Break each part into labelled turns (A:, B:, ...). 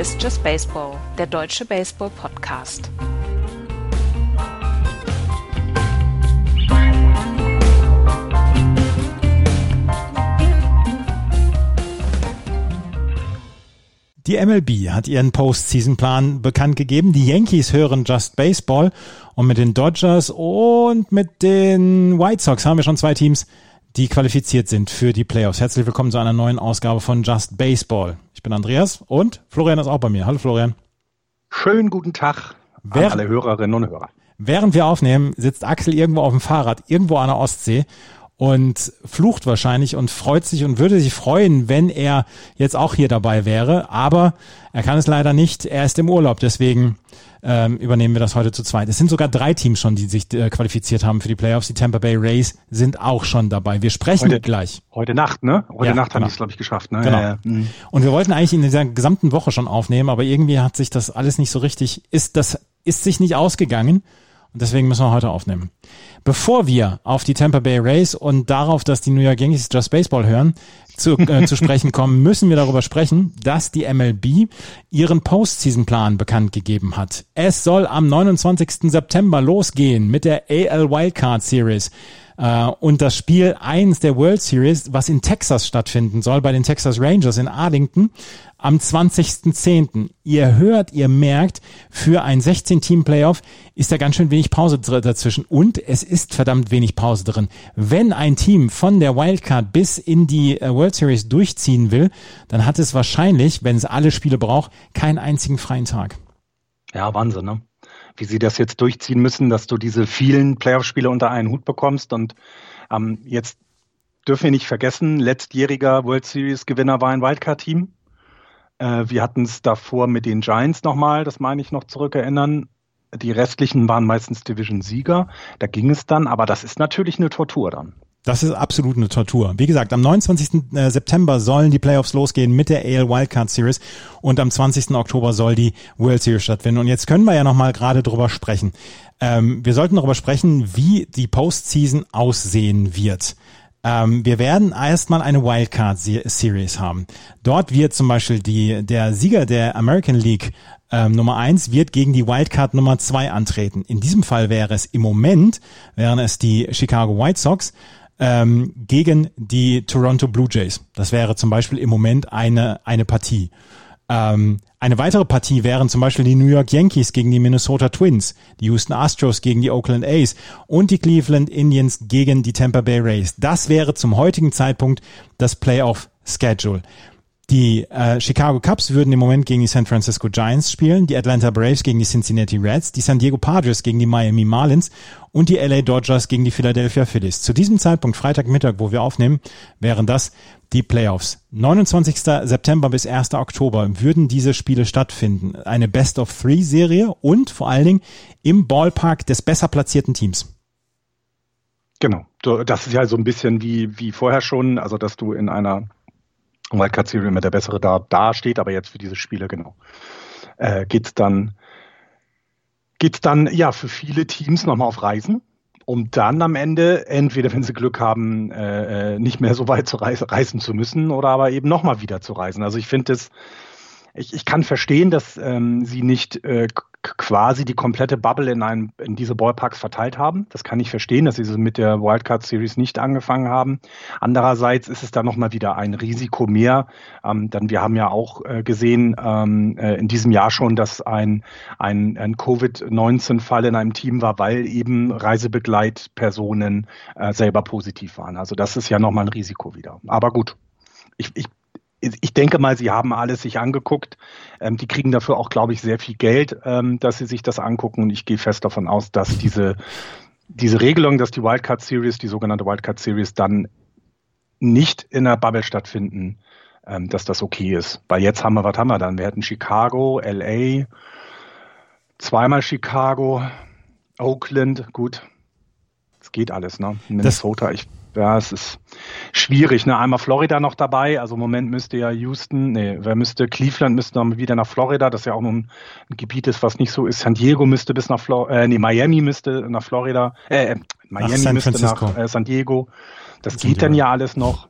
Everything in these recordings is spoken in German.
A: Ist Just Baseball, der deutsche Baseball-Podcast.
B: Die MLB hat ihren Postseason-Plan bekannt gegeben. Die Yankees hören Just Baseball und mit den Dodgers und mit den White Sox haben wir schon zwei Teams, die qualifiziert sind für die Playoffs. Herzlich willkommen zu einer neuen Ausgabe von Just Baseball. Ich bin Andreas und Florian ist auch bei mir. Hallo Florian.
C: Schönen guten Tag an alle Hörerinnen und Hörer.
B: Während wir aufnehmen, sitzt Axel irgendwo auf dem Fahrrad, irgendwo an der Ostsee und flucht wahrscheinlich und freut sich und würde sich freuen, wenn er jetzt auch hier dabei wäre. Aber er kann es leider nicht. Er ist im Urlaub. Deswegen ähm, übernehmen wir das heute zu zweit. Es sind sogar drei Teams schon, die sich äh, qualifiziert haben für die Playoffs. Die Tampa Bay Rays sind auch schon dabei. Wir sprechen
C: heute,
B: gleich.
C: Heute Nacht, ne? Heute
B: ja,
C: Nacht
B: genau.
C: haben die es, glaube ich, geschafft. Ne?
B: Genau.
C: Ja, ja. Mhm.
B: Und wir wollten eigentlich in dieser gesamten Woche schon aufnehmen, aber irgendwie hat sich das alles nicht so richtig, ist das, ist sich nicht ausgegangen. Und deswegen müssen wir heute aufnehmen. Bevor wir auf die Tampa Bay Rays und darauf, dass die New York Yankees Just Baseball hören, zu, äh, zu sprechen kommen, müssen wir darüber sprechen, dass die MLB ihren Postseason-Plan bekannt gegeben hat. Es soll am 29. September losgehen mit der AL Wildcard Series und das Spiel 1 der World Series, was in Texas stattfinden soll, bei den Texas Rangers in Arlington am 20.10. Ihr hört, ihr merkt, für ein 16-Team-Playoff ist da ganz schön wenig Pause dazwischen und es ist verdammt wenig Pause drin. Wenn ein Team von der Wildcard bis in die äh, World Series durchziehen will, dann hat es wahrscheinlich, wenn es alle Spiele braucht, keinen einzigen freien Tag.
C: Ja, Wahnsinn, ne? Wie sie das jetzt durchziehen müssen, dass du diese vielen Playoff-Spiele unter einen Hut bekommst und ähm, jetzt dürfen wir nicht vergessen, letztjähriger World Series-Gewinner war ein Wildcard-Team. Äh, wir hatten es davor mit den Giants nochmal, das meine ich noch zurückerinnern. Die restlichen waren meistens Division-Sieger. Da ging es dann, aber das ist natürlich eine Tortur dann.
B: Das ist absolut eine Tortur. Wie gesagt, am 29. äh, September sollen die Playoffs losgehen mit der AL Wildcard Series und am 20. Oktober soll die World Series stattfinden. Und jetzt können wir ja nochmal gerade drüber sprechen. Ähm, wir sollten darüber sprechen, wie die Postseason aussehen wird. Ähm, wir werden erstmal eine Wildcard Series haben. Dort wird zum Beispiel die, der Sieger der American League ähm, Nummer eins wird gegen die Wildcard Nummer zwei antreten. In diesem Fall wäre es im Moment, wären es die Chicago White Sox ähm, gegen die Toronto Blue Jays. Das wäre zum Beispiel im Moment eine, eine Partie. Ähm, eine weitere Partie wären zum Beispiel die New York Yankees gegen die Minnesota Twins, die Houston Astros gegen die Oakland A's und die Cleveland Indians gegen die Tampa Bay Rays. Das wäre zum heutigen Zeitpunkt das Playoff-Schedule. Die äh, Chicago Cubs würden im Moment gegen die San Francisco Giants spielen, die Atlanta Braves gegen die Cincinnati Reds, die San Diego Padres gegen die Miami Marlins und die LA Dodgers gegen die Philadelphia Phillies. Zu diesem Zeitpunkt, Freitagmittag, wo wir aufnehmen, wären das die Playoffs. 29. September bis 1. Oktober würden diese Spiele stattfinden. Eine Best-of-Three-Serie und vor allen Dingen im Ballpark des besser platzierten Teams.
C: Genau. Das ist ja so ein bisschen wie, wie vorher schon, also dass du in einer Wildcard Series immer der bessere da, da steht, aber jetzt für diese Spiele, genau. Äh, geht's dann, geht's dann, ja, für viele Teams nochmal auf Reisen, um dann am Ende, entweder wenn sie Glück haben, äh, nicht mehr so weit zu reisen, reisen zu müssen oder aber eben nochmal wieder zu reisen. Also ich finde es, ich, ich kann verstehen, dass ähm, sie nicht äh, quasi die komplette Bubble in, einem, in diese Ballparks verteilt haben. Das kann ich verstehen, dass sie mit der Wildcard Series nicht angefangen haben. Andererseits ist es da nochmal wieder ein Risiko mehr. Ähm, dann wir haben ja auch äh, gesehen ähm, äh, in diesem Jahr schon, dass ein, ein, ein Covid-19-Fall in einem Team war, weil eben Reisebegleitpersonen äh, selber positiv waren. Also das ist ja nochmal ein Risiko wieder. Aber gut, ich, ich ich denke mal, sie haben alles sich angeguckt. Ähm, die kriegen dafür auch, glaube ich, sehr viel Geld, ähm, dass sie sich das angucken. Und ich gehe fest davon aus, dass diese, diese Regelung, dass die Wildcard Series, die sogenannte Wildcard Series, dann nicht in der Bubble stattfinden, ähm, dass das okay ist. Weil jetzt haben wir, was haben wir dann? Wir hätten Chicago, LA, zweimal Chicago, Oakland, gut. Es geht alles, ne? Minnesota, ich ja, es ist schwierig. Ne? Einmal Florida noch dabei. Also im Moment müsste ja Houston, nee, wer müsste, Cleveland müsste dann wieder nach Florida, das ja auch ein, ein Gebiet ist, was nicht so ist. San Diego müsste bis nach Florida, äh, nee, Miami müsste nach Florida, äh, Miami müsste nach äh, San Diego. Das San geht Diego. dann ja alles noch.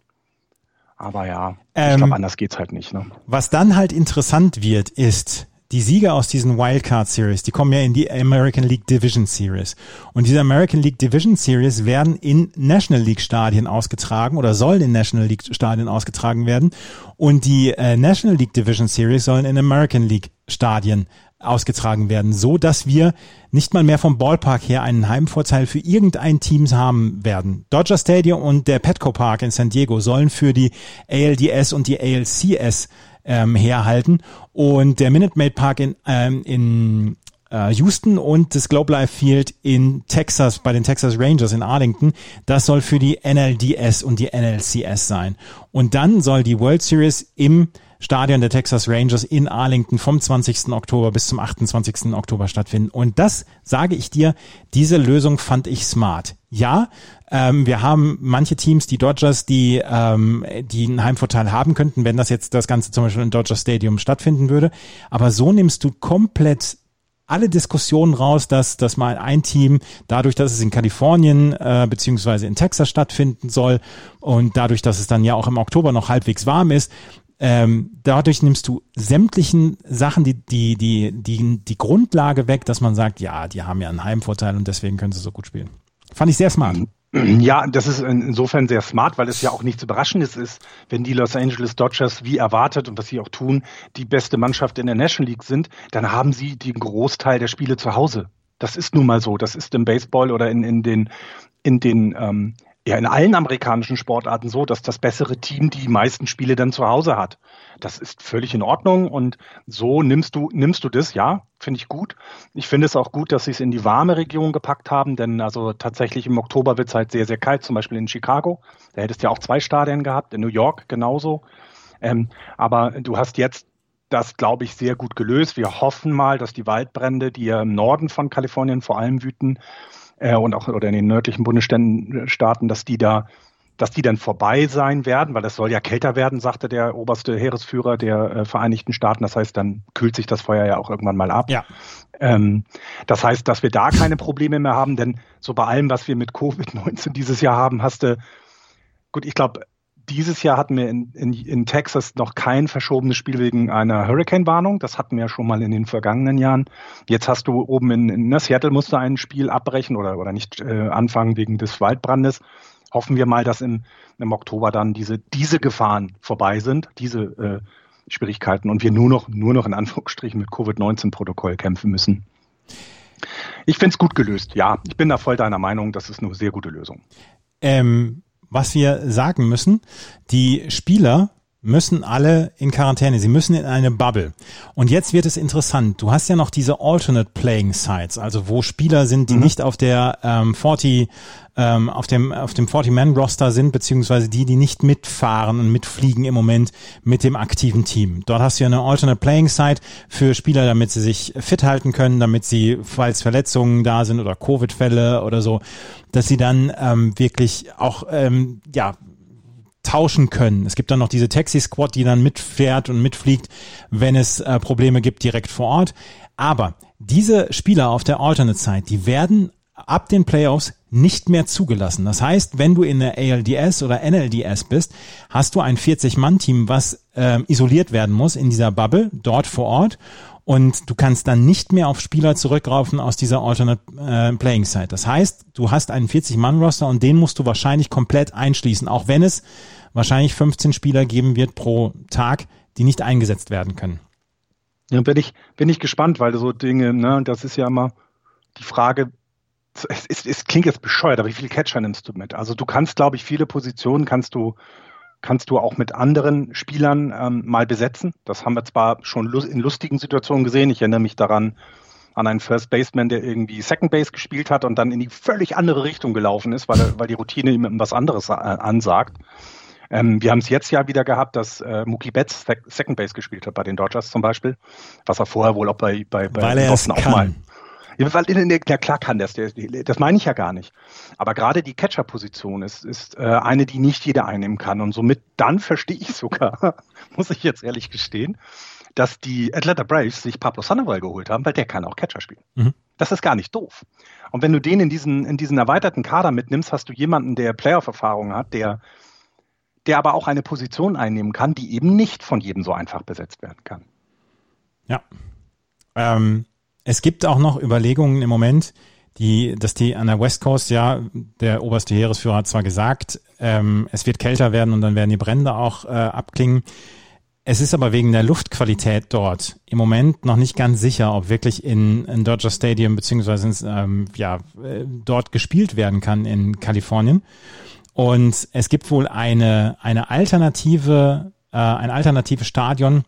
C: Aber ja,
B: Ähm,
C: ich glaube, anders geht's halt nicht. Ne?
B: Was dann halt interessant wird, ist, die Sieger aus diesen Wildcard Series, die kommen ja in die American League Division Series. Und diese American League Division Series werden in National League Stadien ausgetragen oder sollen in National League Stadien ausgetragen werden. Und die äh, National League Division Series sollen in American League Stadien ausgetragen werden, so dass wir nicht mal mehr vom Ballpark her einen Heimvorteil für irgendein Team haben werden. Dodger Stadium und der Petco Park in San Diego sollen für die ALDS und die ALCS ähm, herhalten und der Minute Maid Park in, ähm, in äh, Houston und das Globe Life Field in Texas bei den Texas Rangers in Arlington, das soll für die NLDS und die NLCS sein. Und dann soll die World Series im Stadion der Texas Rangers in Arlington vom 20. Oktober bis zum 28. Oktober stattfinden. Und das sage ich dir, diese Lösung fand ich smart. Ja, ähm, wir haben manche Teams, die Dodgers, die, ähm, die einen Heimvorteil haben könnten, wenn das jetzt das Ganze zum Beispiel im Dodger Stadium stattfinden würde. Aber so nimmst du komplett alle Diskussionen raus, dass, dass mal ein Team, dadurch, dass es in Kalifornien äh, beziehungsweise in Texas stattfinden soll und dadurch, dass es dann ja auch im Oktober noch halbwegs warm ist, ähm, dadurch nimmst du sämtlichen Sachen die, die, die, die, die Grundlage weg, dass man sagt, ja, die haben ja einen Heimvorteil und deswegen können sie so gut spielen. Fand ich sehr smart.
C: Ja, das ist insofern sehr smart, weil es ja auch nichts Überraschendes ist, wenn die Los Angeles Dodgers wie erwartet und was sie auch tun, die beste Mannschaft in der National League sind, dann haben sie den Großteil der Spiele zu Hause. Das ist nun mal so. Das ist im Baseball oder in, in den, in den ähm, ja in allen amerikanischen Sportarten so, dass das bessere Team die meisten Spiele dann zu Hause hat. Das ist völlig in Ordnung und so nimmst du nimmst du das, ja, finde ich gut. Ich finde es auch gut, dass sie es in die warme Region gepackt haben, denn also tatsächlich im Oktober wird es halt sehr sehr kalt, zum Beispiel in Chicago. Da hättest du ja auch zwei Stadien gehabt, in New York genauso. Ähm, aber du hast jetzt das, glaube ich, sehr gut gelöst. Wir hoffen mal, dass die Waldbrände, die ja im Norden von Kalifornien vor allem wüten, äh, und auch oder in den nördlichen Bundesstaaten, dass die da dass die dann vorbei sein werden, weil es soll ja kälter werden, sagte der oberste Heeresführer der äh, Vereinigten Staaten. Das heißt, dann kühlt sich das Feuer ja auch irgendwann mal ab.
B: Ja.
C: Ähm, das heißt, dass wir da keine Probleme mehr haben, denn so bei allem, was wir mit Covid-19 dieses Jahr haben, hast du, gut, ich glaube, dieses Jahr hatten wir in, in, in Texas noch kein verschobenes Spiel wegen einer Hurricane-Warnung. Das hatten wir ja schon mal in den vergangenen Jahren. Jetzt hast du oben in, in Seattle musste ein Spiel abbrechen oder, oder nicht äh, anfangen wegen des Waldbrandes. Hoffen wir mal, dass im, im Oktober dann diese, diese Gefahren vorbei sind, diese äh, Schwierigkeiten und wir nur noch, nur noch in Anführungsstrichen mit Covid-19-Protokoll kämpfen müssen. Ich finde es gut gelöst, ja. Ich bin da voll deiner Meinung, das ist eine sehr gute Lösung.
B: Ähm, was wir sagen müssen, die Spieler müssen alle in Quarantäne, sie müssen in eine Bubble. Und jetzt wird es interessant. Du hast ja noch diese Alternate Playing Sites, also wo Spieler sind, die mhm. nicht auf der ähm, 40 ähm, auf dem auf dem 40-Man-Roster sind, beziehungsweise die, die nicht mitfahren und mitfliegen im Moment mit dem aktiven Team. Dort hast du ja eine Alternate Playing Site für Spieler, damit sie sich fit halten können, damit sie, falls Verletzungen da sind oder Covid-Fälle oder so, dass sie dann ähm, wirklich auch ähm, ja tauschen können. Es gibt dann noch diese Taxi-Squad, die dann mitfährt und mitfliegt, wenn es äh, Probleme gibt direkt vor Ort. Aber diese Spieler auf der Alternate-Side, die werden ab den Playoffs nicht mehr zugelassen. Das heißt, wenn du in der ALDS oder NLDS bist, hast du ein 40-Mann-Team, was äh, isoliert werden muss in dieser Bubble, dort vor Ort. Und du kannst dann nicht mehr auf Spieler zurückraufen aus dieser Alternate äh, Playing Side. Das heißt, du hast einen 40-Mann-Roster und den musst du wahrscheinlich komplett einschließen, auch wenn es wahrscheinlich 15 Spieler geben wird pro Tag, die nicht eingesetzt werden können.
C: Ja, bin ich, bin ich gespannt, weil so Dinge, ne, das ist ja immer die Frage, es, es, es klingt jetzt bescheuert, aber wie viele Catcher nimmst du mit? Also du kannst, glaube ich, viele Positionen kannst du kannst du auch mit anderen Spielern ähm, mal besetzen. Das haben wir zwar schon in lustigen Situationen gesehen. Ich erinnere mich daran an einen First Baseman, der irgendwie Second Base gespielt hat und dann in die völlig andere Richtung gelaufen ist, weil, weil die Routine ihm was anderes äh, ansagt. Ähm, wir haben es jetzt ja wieder gehabt, dass äh, Mookie Betts Second Base gespielt hat bei den Dodgers zum Beispiel, was er vorher wohl auch bei, bei, bei
B: Boston auch mal
C: ja, weil, ja, klar kann das, das meine ich ja gar nicht. Aber gerade die Catcher-Position ist, ist äh, eine, die nicht jeder einnehmen kann. Und somit dann verstehe ich sogar, muss ich jetzt ehrlich gestehen, dass die Atlanta Braves sich Pablo Sandoval geholt haben, weil der kann auch Catcher spielen. Mhm. Das ist gar nicht doof. Und wenn du den in diesen, in diesen erweiterten Kader mitnimmst, hast du jemanden, der Playoff-Erfahrung hat, der der aber auch eine Position einnehmen kann, die eben nicht von jedem so einfach besetzt werden kann.
B: Ja. Ähm, es gibt auch noch Überlegungen im Moment, die, dass die an der West Coast, ja, der oberste Heeresführer hat zwar gesagt, ähm, es wird kälter werden und dann werden die Brände auch äh, abklingen. Es ist aber wegen der Luftqualität dort im Moment noch nicht ganz sicher, ob wirklich in, in Dodger Stadium beziehungsweise ähm, ja, äh, dort gespielt werden kann in Kalifornien. Und es gibt wohl eine, eine alternative, äh, ein alternatives Stadion,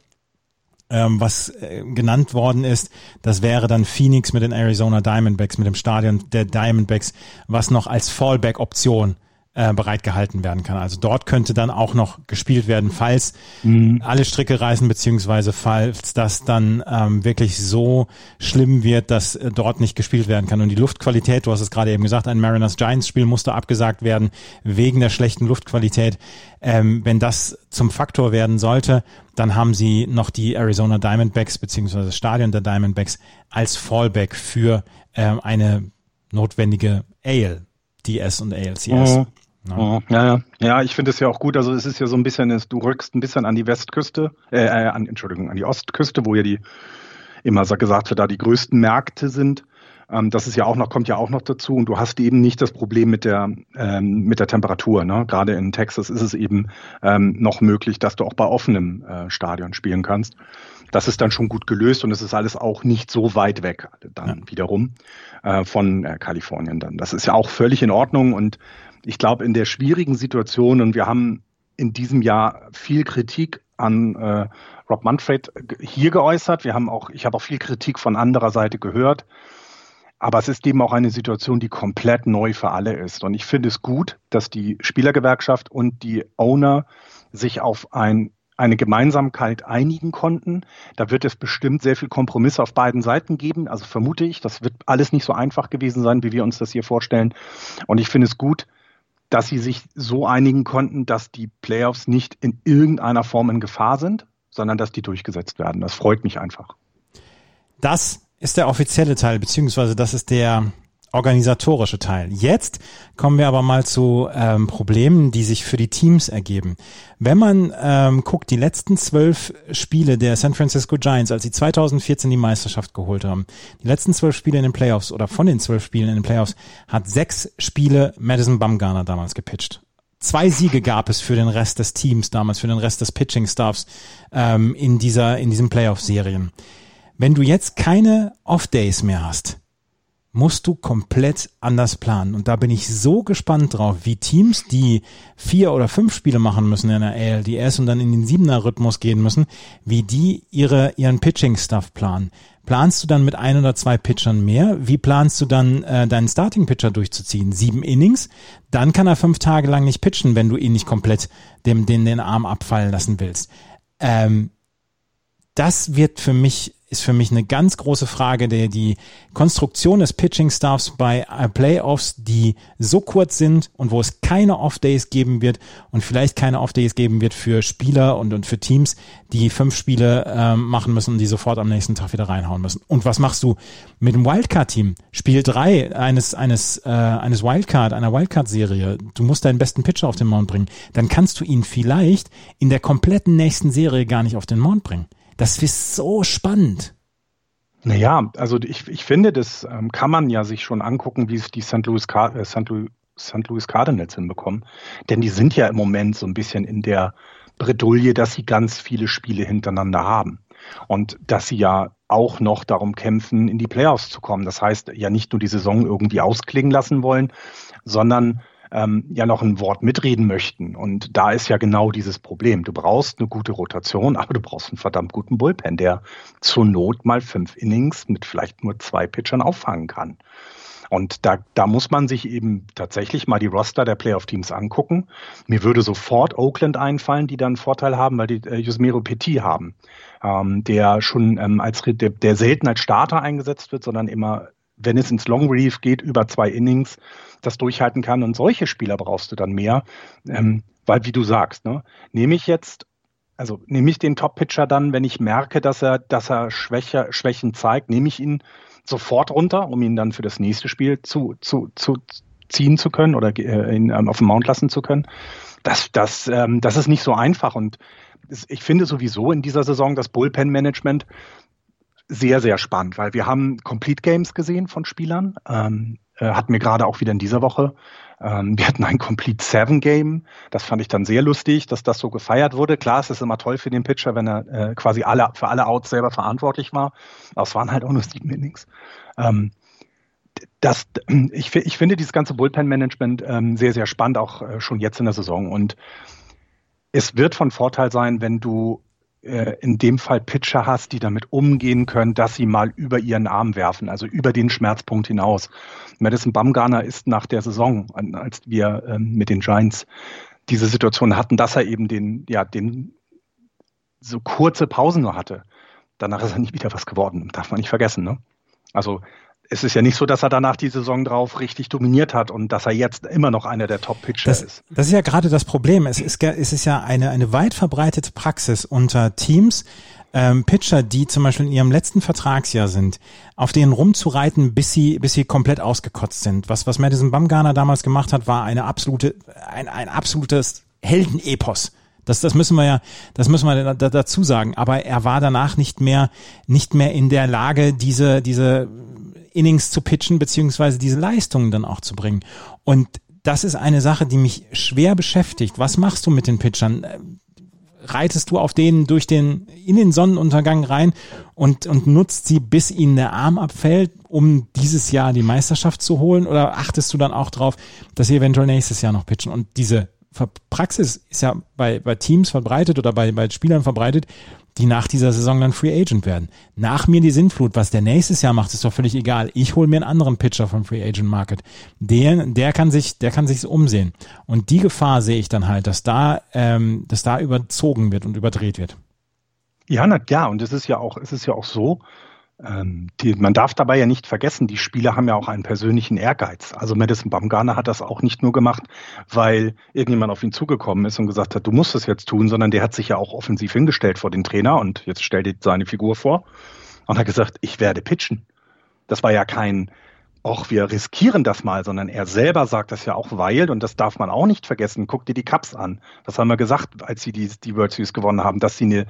B: ähm, was äh, genannt worden ist. Das wäre dann Phoenix mit den Arizona Diamondbacks, mit dem Stadion der Diamondbacks, was noch als Fallback-Option äh, bereitgehalten werden kann. Also dort könnte dann auch noch gespielt werden, falls mhm. alle Stricke reißen, beziehungsweise falls das dann ähm, wirklich so schlimm wird, dass äh, dort nicht gespielt werden kann. Und die Luftqualität, du hast es gerade eben gesagt, ein Mariners Giants Spiel musste abgesagt werden wegen der schlechten Luftqualität. Ähm, wenn das zum Faktor werden sollte, dann haben sie noch die Arizona Diamondbacks beziehungsweise das Stadion der Diamondbacks als Fallback für ähm, eine notwendige AL, DS und ALCS. Mhm.
C: Ja, oh, ja, ja. ja ich finde es ja auch gut. Also es ist ja so ein bisschen, du rückst ein bisschen an die Westküste, äh, äh, an, Entschuldigung, an die Ostküste, wo ja die immer gesagt wird, da die größten Märkte sind. Ähm, das ist ja auch noch, kommt ja auch noch dazu. Und du hast eben nicht das Problem mit der, ähm, mit der Temperatur. Ne? Gerade in Texas ist es eben ähm, noch möglich, dass du auch bei offenem äh, Stadion spielen kannst. Das ist dann schon gut gelöst und es ist alles auch nicht so weit weg dann ja. wiederum äh, von äh, Kalifornien dann. Das ist ja auch völlig in Ordnung und ich glaube, in der schwierigen Situation, und wir haben in diesem Jahr viel Kritik an äh, Rob Manfred hier geäußert. Wir haben auch, ich habe auch viel Kritik von anderer Seite gehört. Aber es ist eben auch eine Situation, die komplett neu für alle ist. Und ich finde es gut, dass die Spielergewerkschaft und die Owner sich auf ein, eine Gemeinsamkeit einigen konnten. Da wird es bestimmt sehr viel Kompromisse auf beiden Seiten geben. Also vermute ich, das wird alles nicht so einfach gewesen sein, wie wir uns das hier vorstellen. Und ich finde es gut, dass sie sich so einigen konnten, dass die Playoffs nicht in irgendeiner Form in Gefahr sind, sondern dass die durchgesetzt werden. Das freut mich einfach.
B: Das ist der offizielle Teil, beziehungsweise das ist der organisatorische Teil. Jetzt kommen wir aber mal zu ähm, Problemen, die sich für die Teams ergeben. Wenn man ähm, guckt, die letzten zwölf Spiele der San Francisco Giants, als sie 2014 die Meisterschaft geholt haben, die letzten zwölf Spiele in den Playoffs oder von den zwölf Spielen in den Playoffs, hat sechs Spiele Madison Bumgarner damals gepitcht. Zwei Siege gab es für den Rest des Teams damals, für den Rest des Pitching-Staffs ähm, in dieser in diesen Playoff-Serien. Wenn du jetzt keine Off-Days mehr hast, musst du komplett anders planen. Und da bin ich so gespannt drauf, wie Teams, die vier oder fünf Spiele machen müssen in der ALDS und dann in den siebener Rhythmus gehen müssen, wie die ihre, ihren Pitching-Stuff planen. Planst du dann mit ein oder zwei Pitchern mehr? Wie planst du dann äh, deinen Starting-Pitcher durchzuziehen? Sieben Innings? Dann kann er fünf Tage lang nicht pitchen, wenn du ihn nicht komplett dem, den, den Arm abfallen lassen willst. Ähm, das wird für mich ist für mich eine ganz große Frage, der die Konstruktion des Pitching-Staffs bei äh, Playoffs, die so kurz sind und wo es keine Off-Days geben wird und vielleicht keine Off-Days geben wird für Spieler und, und für Teams, die fünf Spiele ähm, machen müssen und die sofort am nächsten Tag wieder reinhauen müssen. Und was machst du mit dem Wildcard-Team? Spiel drei eines, eines, äh, eines Wildcard, einer Wildcard-Serie. Du musst deinen besten Pitcher auf den Mount bringen. Dann kannst du ihn vielleicht in der kompletten nächsten Serie gar nicht auf den Mount bringen. Das ist so spannend.
C: Naja, also ich, ich finde, das ähm, kann man ja sich schon angucken, wie es die St. Louis, Car äh, St. Louis, St. Louis Cardinals hinbekommen. Denn die sind ja im Moment so ein bisschen in der Bredouille, dass sie ganz viele Spiele hintereinander haben. Und dass sie ja auch noch darum kämpfen, in die Playoffs zu kommen. Das heißt, ja nicht nur die Saison irgendwie ausklingen lassen wollen, sondern ähm, ja noch ein Wort mitreden möchten. Und da ist ja genau dieses Problem. Du brauchst eine gute Rotation, aber du brauchst einen verdammt guten Bullpen, der zur Not mal fünf Innings mit vielleicht nur zwei Pitchern auffangen kann. Und da, da muss man sich eben tatsächlich mal die Roster der Playoff-Teams angucken. Mir würde sofort Oakland einfallen, die dann einen Vorteil haben, weil die äh, Yusmero Petit haben, ähm, der schon ähm, als der, der selten als Starter eingesetzt wird, sondern immer, wenn es ins Long Relief geht, über zwei Innings das durchhalten kann. Und solche Spieler brauchst du dann mehr, ähm, weil wie du sagst, ne, nehme ich jetzt also nehme ich den Top-Pitcher dann, wenn ich merke, dass er, dass er Schwäche, Schwächen zeigt, nehme ich ihn sofort runter, um ihn dann für das nächste Spiel zu, zu, zu, ziehen zu können oder äh, ihn ähm, auf dem Mount lassen zu können. Das, das, ähm, das ist nicht so einfach und ich finde sowieso in dieser Saison das Bullpen-Management sehr, sehr spannend, weil wir haben Complete Games gesehen von Spielern. Ähm, äh, hatten wir gerade auch wieder in dieser Woche. Ähm, wir hatten ein Complete Seven Game. Das fand ich dann sehr lustig, dass das so gefeiert wurde. Klar, es ist immer toll für den Pitcher, wenn er äh, quasi alle, für alle Outs selber verantwortlich war. Aber es waren halt auch nur sieben Innings. Ähm, das, ich, ich finde dieses ganze Bullpen-Management ähm, sehr, sehr spannend, auch äh, schon jetzt in der Saison. Und es wird von Vorteil sein, wenn du in dem Fall Pitcher hast, die damit umgehen können, dass sie mal über ihren Arm werfen, also über den Schmerzpunkt hinaus. Madison Bumgarner ist nach der Saison, als wir ähm, mit den Giants diese Situation hatten, dass er eben den, ja, den so kurze Pausen nur hatte. Danach ist er nicht wieder was geworden, darf man nicht vergessen. Ne? Also es ist ja nicht so, dass er danach die Saison drauf richtig dominiert hat und dass er jetzt immer noch einer der Top-Pitcher ist.
B: Das ist ja gerade das Problem. Es ist, es ist ja eine, eine weit verbreitete Praxis unter Teams, ähm, Pitcher, die zum Beispiel in ihrem letzten Vertragsjahr sind, auf denen rumzureiten, bis sie, bis sie komplett ausgekotzt sind. Was, was Madison Bumgarner damals gemacht hat, war eine absolute, ein, ein absolutes Heldenepos. Das, das müssen wir ja, das müssen wir da, dazu sagen. Aber er war danach nicht mehr, nicht mehr in der Lage, diese, diese Innings zu pitchen, beziehungsweise diese Leistungen dann auch zu bringen. Und das ist eine Sache, die mich schwer beschäftigt. Was machst du mit den Pitchern? Reitest du auf denen durch den, in den Sonnenuntergang rein und, und nutzt sie, bis ihnen der Arm abfällt, um dieses Jahr die Meisterschaft zu holen? Oder achtest du dann auch drauf, dass sie eventuell nächstes Jahr noch pitchen? Und diese Praxis ist ja bei, bei Teams verbreitet oder bei, bei Spielern verbreitet, die nach dieser Saison dann Free Agent werden. Nach mir die Sintflut, was der nächstes Jahr macht, ist doch völlig egal. Ich hole mir einen anderen Pitcher vom Free Agent Market. Der, der kann sich, der kann sich umsehen. Und die Gefahr sehe ich dann halt, dass da, ähm, dass da überzogen wird und überdreht wird.
C: Ja, na ja, und es ist ja auch, es ist ja auch so, die, man darf dabei ja nicht vergessen, die Spieler haben ja auch einen persönlichen Ehrgeiz. Also Madison Bumgarner hat das auch nicht nur gemacht, weil irgendjemand auf ihn zugekommen ist und gesagt hat, du musst es jetzt tun, sondern der hat sich ja auch offensiv hingestellt vor den Trainer und jetzt stellt dir seine Figur vor und hat gesagt, ich werde pitchen. Das war ja kein, ach, wir riskieren das mal, sondern er selber sagt das ja auch, weil, und das darf man auch nicht vergessen, guck dir die Cups an. Das haben wir gesagt, als sie die, die World Series gewonnen haben, dass sie eine,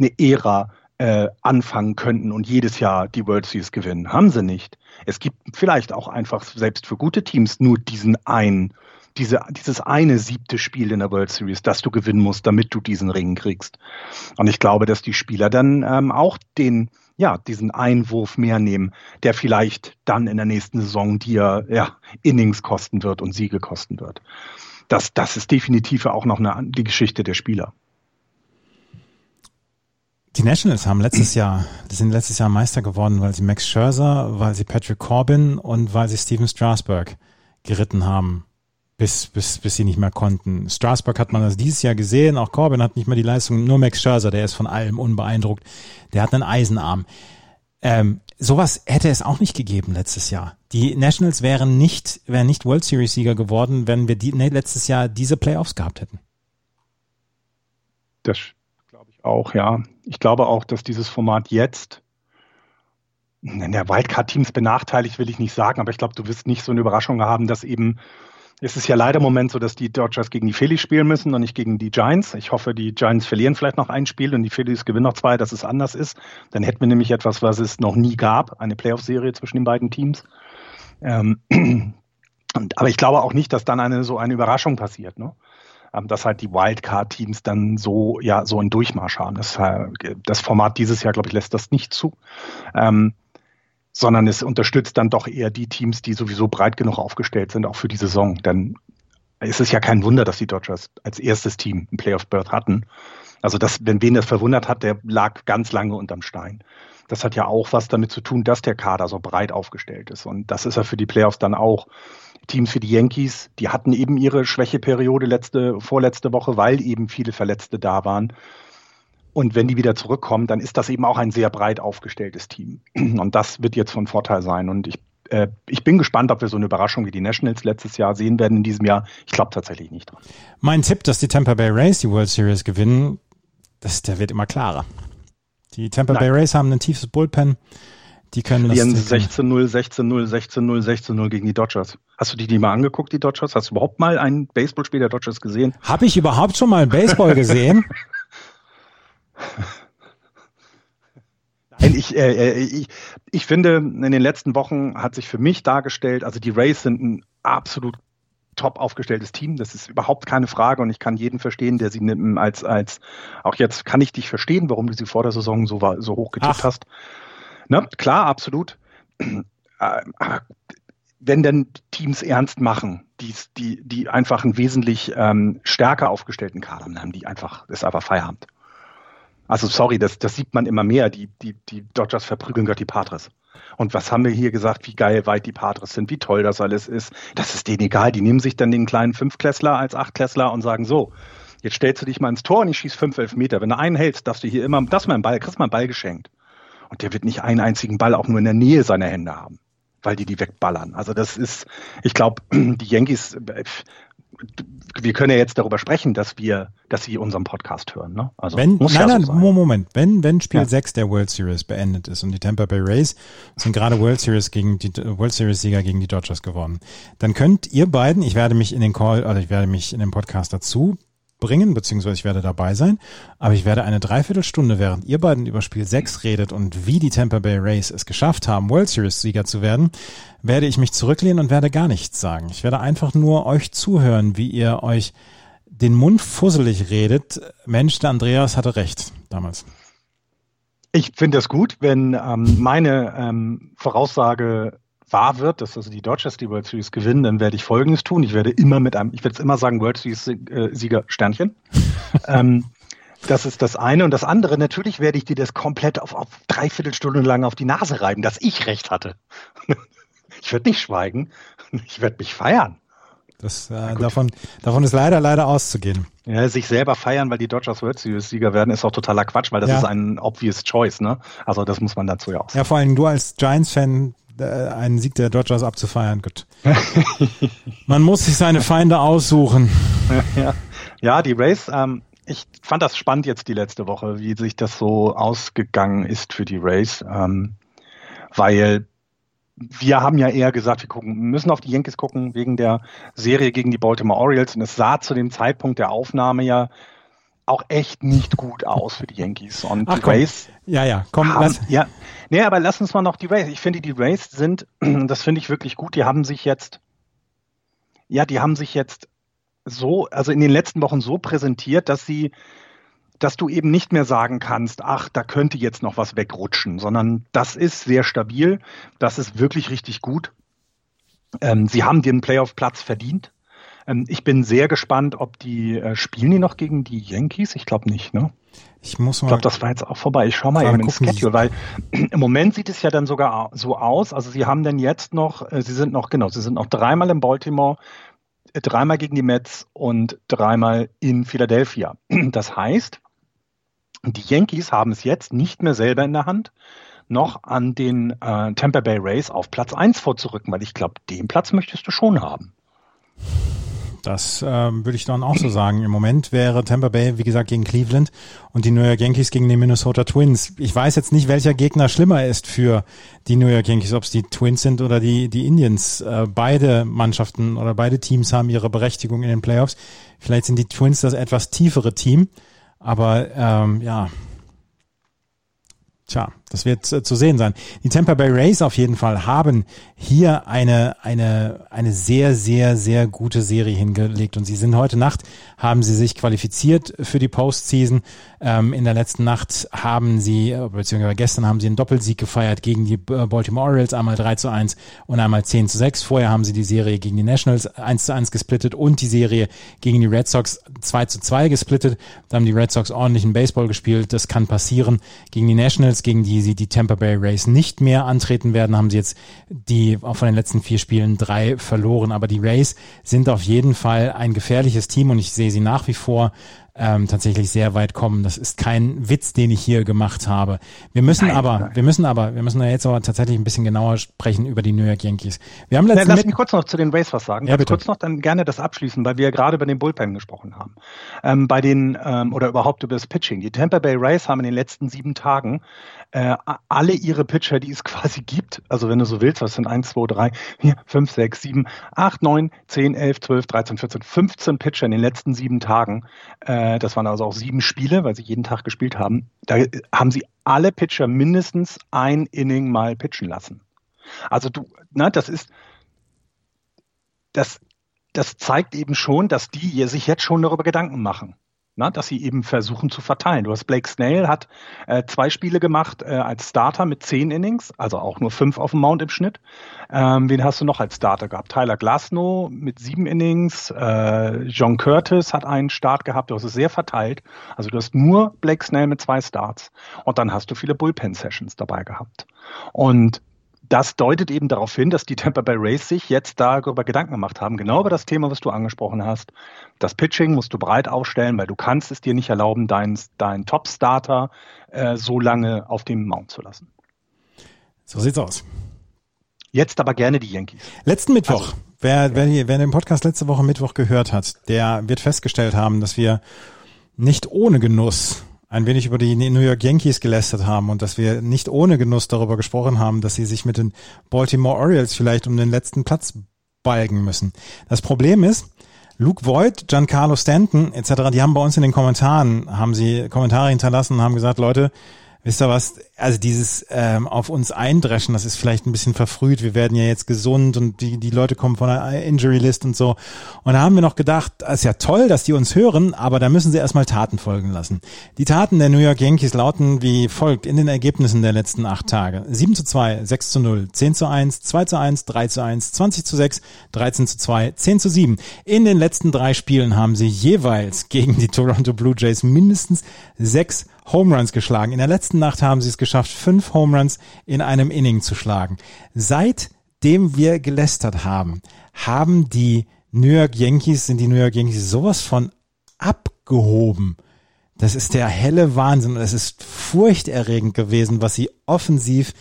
C: eine Ära äh, anfangen könnten und jedes Jahr die World Series gewinnen. Haben sie nicht. Es gibt vielleicht auch einfach selbst für gute Teams nur diesen einen, diese, dieses eine siebte Spiel in der World Series, das du gewinnen musst, damit du diesen Ring kriegst. Und ich glaube, dass die Spieler dann ähm, auch den, ja, diesen Einwurf mehr nehmen, der vielleicht dann in der nächsten Saison dir ja, Innings kosten wird und Siege kosten wird. Das, das ist definitiv auch noch eine, die Geschichte der Spieler.
B: Die Nationals haben letztes Jahr, die sind letztes Jahr Meister geworden, weil sie Max Scherzer, weil sie Patrick Corbin und weil sie Steven Strasburg geritten haben, bis, bis, bis sie nicht mehr konnten. Strasburg hat man das dieses Jahr gesehen, auch Corbin hat nicht mehr die Leistung, nur Max Scherzer, der ist von allem unbeeindruckt. Der hat einen Eisenarm. Ähm, sowas hätte es auch nicht gegeben letztes Jahr. Die Nationals wären nicht, wären nicht World Series Sieger geworden, wenn wir die, nee, letztes Jahr diese Playoffs gehabt hätten.
C: Das auch, ja. Ich glaube auch, dass dieses Format jetzt in der Wildcard-Teams benachteiligt, will ich nicht sagen, aber ich glaube, du wirst nicht so eine Überraschung haben, dass eben, es ist ja leider im Moment so, dass die Dodgers gegen die Phillies spielen müssen und nicht gegen die Giants. Ich hoffe, die Giants verlieren vielleicht noch ein Spiel und die Phillies gewinnen noch zwei, dass es anders ist. Dann hätten wir nämlich etwas, was es noch nie gab, eine Playoff-Serie zwischen den beiden Teams. Ähm, aber ich glaube auch nicht, dass dann eine so eine Überraschung passiert. Ne? Ähm, dass halt die Wildcard-Teams dann so, ja, so einen Durchmarsch haben. Das, äh, das Format dieses Jahr, glaube ich, lässt das nicht zu. Ähm, sondern es unterstützt dann doch eher die Teams, die sowieso breit genug aufgestellt sind, auch für die Saison. Denn es ist ja kein Wunder, dass die Dodgers als erstes Team ein Playoff-Berth hatten. Also das, wenn wen das verwundert hat, der lag ganz lange unterm Stein. Das hat ja auch was damit zu tun, dass der Kader so breit aufgestellt ist. Und das ist ja für die Playoffs dann auch. Teams für die Yankees, die hatten eben ihre Schwächeperiode letzte, vorletzte Woche, weil eben viele Verletzte da waren. Und wenn die wieder zurückkommen, dann ist das eben auch ein sehr breit aufgestelltes Team. Und das wird jetzt von Vorteil sein. Und ich, äh, ich bin gespannt, ob wir so eine Überraschung wie die Nationals letztes Jahr sehen werden in diesem Jahr. Ich glaube tatsächlich nicht dran.
B: Mein Tipp, dass die Tampa Bay Rays die World Series gewinnen, das, der wird immer klarer. Die Tampa Nein. Bay Rays haben ein tiefes Bullpen. Die können
C: das 16-0, 16-0, 16-0, 16-0 gegen die Dodgers. Hast du die die mal angeguckt, die Dodgers? Hast du überhaupt mal ein Baseballspiel der Dodgers gesehen?
B: Habe ich überhaupt schon mal Baseball gesehen?
C: Nein, ich, äh, äh, ich, ich finde, in den letzten Wochen hat sich für mich dargestellt, also die Rays sind ein absolut top aufgestelltes Team. Das ist überhaupt keine Frage und ich kann jeden verstehen, der sie nimmt als, als, auch jetzt kann ich dich verstehen, warum du sie vor der Saison so, so hoch getippt hast. Ne? Klar, absolut. Aber wenn denn Teams ernst machen, die, die, die einfach einen wesentlich ähm, stärker aufgestellten Kader haben, die einfach, ist einfach Feierabend. Also sorry, das, das sieht man immer mehr. Die, die, die Dodgers verprügeln Gott die Patres. Und was haben wir hier gesagt, wie geil weit die Patres sind, wie toll das alles ist. Das ist denen egal. Die nehmen sich dann den kleinen Fünfklässler als Achtklässler und sagen so, jetzt stellst du dich mal ins Tor und ich schieß fünf, elf Meter. Wenn du einen hältst, darfst du hier immer, das mal einen Ball, kriegst mal einen Ball geschenkt. Und der wird nicht einen einzigen Ball auch nur in der Nähe seiner Hände haben, weil die die wegballern. Also das ist, ich glaube, die Yankees, wir können ja jetzt darüber sprechen, dass wir, dass sie unseren Podcast hören. Ne?
B: Also wenn, muss nein, ja so nein, Moment, wenn, wenn Spiel ja. 6 der World Series beendet ist und die Tampa Bay Rays sind gerade World Series gegen die World Series Sieger gegen die Dodgers geworden, dann könnt ihr beiden, ich werde mich in den Call, also ich werde mich in den Podcast dazu bringen, beziehungsweise ich werde dabei sein. Aber ich werde eine Dreiviertelstunde, während ihr beiden über Spiel 6 redet und wie die Tampa Bay Rays es geschafft haben, World Series Sieger zu werden, werde ich mich zurücklehnen und werde gar nichts sagen. Ich werde einfach nur euch zuhören, wie ihr euch den Mund fusselig redet. Mensch, der Andreas hatte recht damals.
C: Ich finde das gut, wenn ähm, meine ähm, Voraussage wahr wird, dass also die Dodgers die World Series gewinnen, dann werde ich Folgendes tun. Ich werde immer mit einem, ich werde es immer sagen, World Series äh, Sieger Sternchen. ähm, das ist das eine. Und das andere, natürlich werde ich dir das komplett auf, auf dreiviertel Stunde lang auf die Nase reiben, dass ich recht hatte. ich werde nicht schweigen. Ich werde mich feiern.
B: Das, äh, davon, davon ist leider, leider auszugehen.
C: Ja, sich selber feiern, weil die Dodgers World Series Sieger werden, ist auch totaler Quatsch, weil das ja. ist ein obvious choice, ne? Also das muss man dazu ja auch
B: sagen. Ja, vor allem du als Giants-Fan einen Sieg der Dodgers abzufeiern. Gut. Man muss sich seine Feinde aussuchen.
C: Ja, ja die Race, ähm, ich fand das spannend jetzt die letzte Woche, wie sich das so ausgegangen ist für die Race, ähm, weil wir haben ja eher gesagt, wir gucken, müssen auf die Yankees gucken wegen der Serie gegen die Baltimore Orioles und es sah zu dem Zeitpunkt der Aufnahme ja auch echt nicht gut aus für die Yankees. Und
B: Ach, die Rays. Ja, ja, komm,
C: haben, lass. Ja, nee, aber lass uns mal noch die Rays. Ich finde, die Rays sind, das finde ich wirklich gut, die haben sich jetzt, ja, die haben sich jetzt so, also in den letzten Wochen so präsentiert, dass sie, dass du eben nicht mehr sagen kannst, ach, da könnte jetzt noch was wegrutschen, sondern das ist sehr stabil, das ist wirklich richtig gut. Ähm, sie haben den Playoff-Platz verdient. Ähm, ich bin sehr gespannt, ob die äh, spielen die noch gegen die Yankees? Ich glaube nicht, ne?
B: Ich muss mal.
C: Ich glaube, das war jetzt auch vorbei. Ich schau mal eben ins Schedule, weil im Moment sieht es ja dann sogar so aus. Also sie haben denn jetzt noch, äh, sie sind noch, genau, sie sind noch dreimal in Baltimore, äh, dreimal gegen die Mets und dreimal in Philadelphia. Das heißt, die Yankees haben es jetzt nicht mehr selber in der Hand, noch an den äh, Tampa Bay Rays auf Platz 1 vorzurücken, weil ich glaube, den Platz möchtest du schon haben.
B: Das ähm, würde ich dann auch so sagen. Im Moment wäre Tampa Bay, wie gesagt, gegen Cleveland und die New York Yankees gegen die Minnesota Twins. Ich weiß jetzt nicht, welcher Gegner schlimmer ist für die New York Yankees, ob es die Twins sind oder die, die Indians. Äh, beide Mannschaften oder beide Teams haben ihre Berechtigung in den Playoffs. Vielleicht sind die Twins das etwas tiefere Team, aber ähm, ja, Tja, das wird äh, zu sehen sein. Die Tampa Bay Rays auf jeden Fall haben hier eine, eine, eine sehr, sehr, sehr gute Serie hingelegt und sie sind heute Nacht, haben sie sich qualifiziert für die Postseason. Ähm, in der letzten Nacht haben sie, äh, beziehungsweise gestern haben sie einen Doppelsieg gefeiert gegen die äh, Baltimore Orioles, einmal 3 zu 1 und einmal 10 zu 6. Vorher haben sie die Serie gegen die Nationals 1 zu 1 gesplittet und die Serie gegen die Red Sox 2 zu 2 gesplittet. Da haben die Red Sox ordentlichen Baseball gespielt. Das kann passieren gegen die Nationals Nationals, gegen die sie die Tampa Bay Rays nicht mehr antreten werden, haben sie jetzt die auch von den letzten vier Spielen drei verloren. Aber die Rays sind auf jeden Fall ein gefährliches Team und ich sehe sie nach wie vor ähm, tatsächlich sehr weit kommen. Das ist kein Witz, den ich hier gemacht habe. Wir müssen nein, aber, nein. wir müssen aber, wir müssen da jetzt aber tatsächlich ein bisschen genauer sprechen über die New York Yankees. Wir haben
C: letzten Lass mich kurz noch zu den Rays was sagen. Ja, bitte. kurz noch dann gerne das abschließen, weil wir gerade über den Bullpen gesprochen haben. Ähm, bei den, ähm, oder überhaupt über das Pitching. Die Tampa Bay Rays haben in den letzten sieben Tagen äh, alle ihre Pitcher, die es quasi gibt, also wenn du so willst, was sind 1, 2, 3, 4, 5, 6, 7, 8, 9, 10, 11, 12, 13, 14, 15 Pitcher in den letzten sieben Tagen, äh, das waren also auch sieben Spiele, weil sie jeden Tag gespielt haben, da haben sie alle Pitcher mindestens ein Inning mal pitchen lassen. Also du, ne, das ist, das, das zeigt eben schon, dass die sich jetzt schon darüber Gedanken machen na, dass sie eben versuchen zu verteilen. Du hast Blake Snell hat äh, zwei Spiele gemacht äh, als Starter mit zehn Innings, also auch nur fünf auf dem Mount im Schnitt. Ähm, wen hast du noch als Starter gehabt? Tyler Glasnow mit sieben Innings, äh, John Curtis hat einen Start gehabt, du hast es sehr verteilt. Also du hast nur Blake Snell mit zwei Starts und dann hast du viele Bullpen-Sessions dabei gehabt. Und das deutet eben darauf hin, dass die Tampa Bay Rays sich jetzt darüber Gedanken gemacht haben, genau über das Thema, was du angesprochen hast. Das Pitching musst du breit aufstellen, weil du kannst es dir nicht erlauben, deinen dein Top-Starter äh, so lange auf dem Mount zu lassen.
B: So sieht's aus.
C: Jetzt aber gerne die Yankees.
B: Letzten Mittwoch, also, wer, wer, wer den Podcast letzte Woche Mittwoch gehört hat, der wird festgestellt haben, dass wir nicht ohne Genuss ein wenig über die New York Yankees gelästert haben und dass wir nicht ohne Genuss darüber gesprochen haben, dass sie sich mit den Baltimore Orioles vielleicht um den letzten Platz balgen müssen. Das Problem ist, Luke Voigt, Giancarlo Stanton etc., die haben bei uns in den Kommentaren, haben sie Kommentare hinterlassen und haben gesagt, Leute, wisst ihr was, also dieses ähm, auf uns eindreschen, das ist vielleicht ein bisschen verfrüht. Wir werden ja jetzt gesund und die, die Leute kommen von der Injury List und so. Und da haben wir noch gedacht, das ist ja toll, dass die uns hören, aber da müssen sie erstmal Taten folgen lassen. Die Taten der New York Yankees lauten wie folgt in den Ergebnissen der letzten acht Tage. 7 zu 2, 6 zu 0, 10 zu 1, 2 zu 1, 3 zu 1, 20 zu 6, 13 zu 2, 10 zu 7. In den letzten drei Spielen haben sie jeweils gegen die Toronto Blue Jays mindestens sechs Home Runs geschlagen. In der letzten Nacht haben sie es geschafft, fünf Home Runs in einem Inning zu schlagen. Seitdem wir gelästert haben, haben die New York Yankees, sind die New York Yankees sowas von abgehoben. Das ist der helle Wahnsinn und es ist furchterregend gewesen, was sie offensiv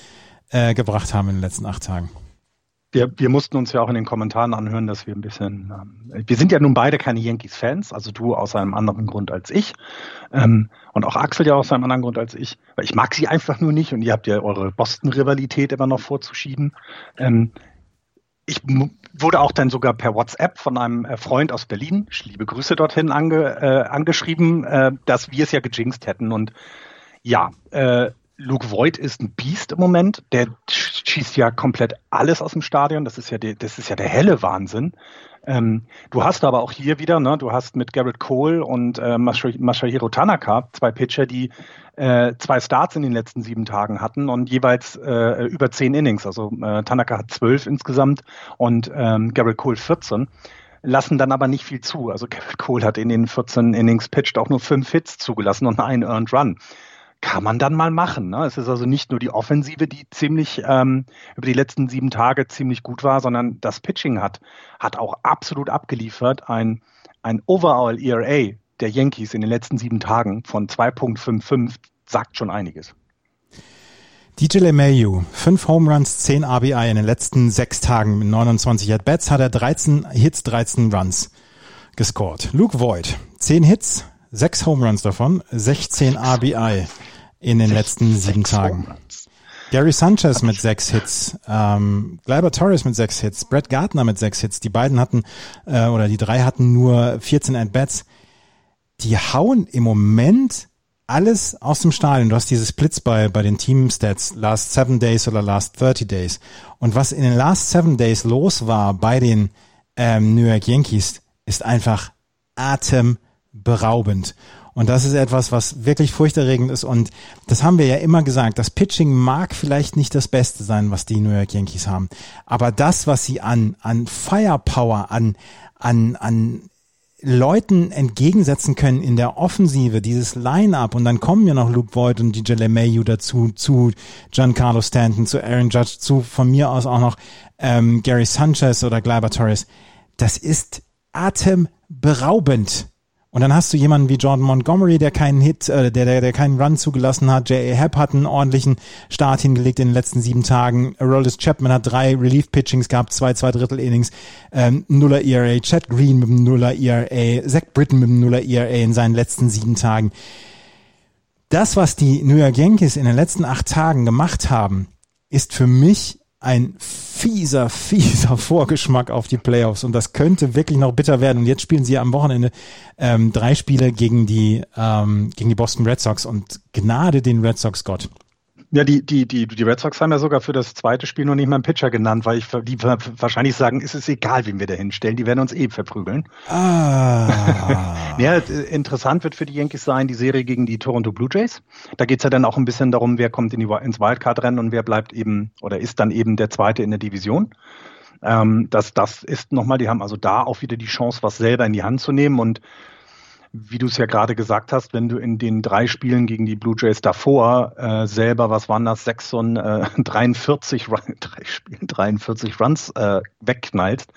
B: äh, gebracht haben in den letzten acht Tagen
C: wir, wir mussten uns ja auch in den Kommentaren anhören, dass wir ein bisschen, ähm, wir sind ja nun beide keine Yankees-Fans, also du aus einem anderen Grund als ich ähm, und auch Axel ja aus einem anderen Grund als ich, weil ich mag sie einfach nur nicht und ihr habt ja eure Boston-Rivalität immer noch vorzuschieben. Ähm, ich wurde auch dann sogar per WhatsApp von einem äh, Freund aus Berlin, liebe Grüße dorthin, ange, äh, angeschrieben, äh, dass wir es ja gejinxt hätten und ja, äh, Luke Voigt ist ein Biest im Moment. Der schießt ja komplett alles aus dem Stadion. Das ist ja, die, das ist ja der helle Wahnsinn. Ähm, du hast aber auch hier wieder, ne, du hast mit Garrett Cole und äh, Masahiro Tanaka zwei Pitcher, die äh, zwei Starts in den letzten sieben Tagen hatten und jeweils äh, über zehn Innings. Also äh, Tanaka hat zwölf insgesamt und ähm, Garrett Cole 14 lassen dann aber nicht viel zu. Also Garrett Cole hat in den 14 Innings pitched auch nur fünf Hits zugelassen und einen Earned Run kann man dann mal machen. Ne? Es ist also nicht nur die Offensive, die ziemlich ähm, über die letzten sieben Tage ziemlich gut war, sondern das Pitching hat, hat auch absolut abgeliefert. Ein, ein Overall ERA der Yankees in den letzten sieben Tagen von 2.55 sagt schon einiges.
B: DJ LeMayu, fünf Home Runs, 10 RBI in den letzten sechs Tagen mit 29 At-Bats hat er 13 Hits, 13 Runs gescored. Luke Voigt, 10 Hits, sechs Home Runs davon, 16 RBI in den letzten sieben Tagen. Gary Sanchez mit sechs Hits, ähm, Gleiber Torres mit sechs Hits, Brett Gardner mit sechs Hits. Die beiden hatten, äh, oder die drei hatten nur 14 At-Bats. Die hauen im Moment alles aus dem Stadion. Du hast diese Splits bei, bei den Team-Stats, Last Seven Days oder Last 30 Days. Und was in den Last Seven Days los war bei den ähm, New York Yankees, ist einfach atemberaubend. Und das ist etwas, was wirklich furchterregend ist. Und das haben wir ja immer gesagt. Das Pitching mag vielleicht nicht das Beste sein, was die New York Yankees haben. Aber das, was sie an, an Firepower, an, an, an Leuten entgegensetzen können in der Offensive, dieses Line-Up und dann kommen ja noch Luke Voigt und DJ LeMayu dazu, zu Giancarlo Stanton, zu Aaron Judge, zu von mir aus auch noch ähm, Gary Sanchez oder Gleyber Torres. Das ist atemberaubend. Und dann hast du jemanden wie Jordan Montgomery, der keinen Hit, äh, der, der, der keinen Run zugelassen hat. J.A. Happ hat einen ordentlichen Start hingelegt in den letzten sieben Tagen. Aroldis Chapman hat drei Relief-Pitchings gehabt, zwei, zwei Drittel Innings, ähm, Nuller ERA. Chad Green mit einem Nuller ERA. Zach Britton mit einem Nuller ERA in seinen letzten sieben Tagen. Das, was die New York Yankees in den letzten acht Tagen gemacht haben, ist für mich ein fieser, fieser Vorgeschmack auf die Playoffs und das könnte wirklich noch bitter werden. Und jetzt spielen sie am Wochenende ähm, drei Spiele gegen die ähm, gegen die Boston Red Sox und Gnade den Red Sox Gott.
C: Ja, die, die, die, die Red Sox haben ja sogar für das zweite Spiel noch nicht mal einen Pitcher genannt, weil ich die wahrscheinlich sagen, es ist egal, wen wir da hinstellen, die werden uns eh verprügeln. Ah. ja, interessant wird für die Yankees sein, die Serie gegen die Toronto Blue Jays. Da geht's ja dann auch ein bisschen darum, wer kommt in die, ins Wildcard-Rennen und wer bleibt eben oder ist dann eben der Zweite in der Division. Ähm, das, das ist nochmal, die haben also da auch wieder die Chance, was selber in die Hand zu nehmen und wie du es ja gerade gesagt hast, wenn du in den drei Spielen gegen die Blue Jays davor äh, selber, was waren das, 6 und äh, 43, drei Spielen, 43 Runs äh, wegknallst,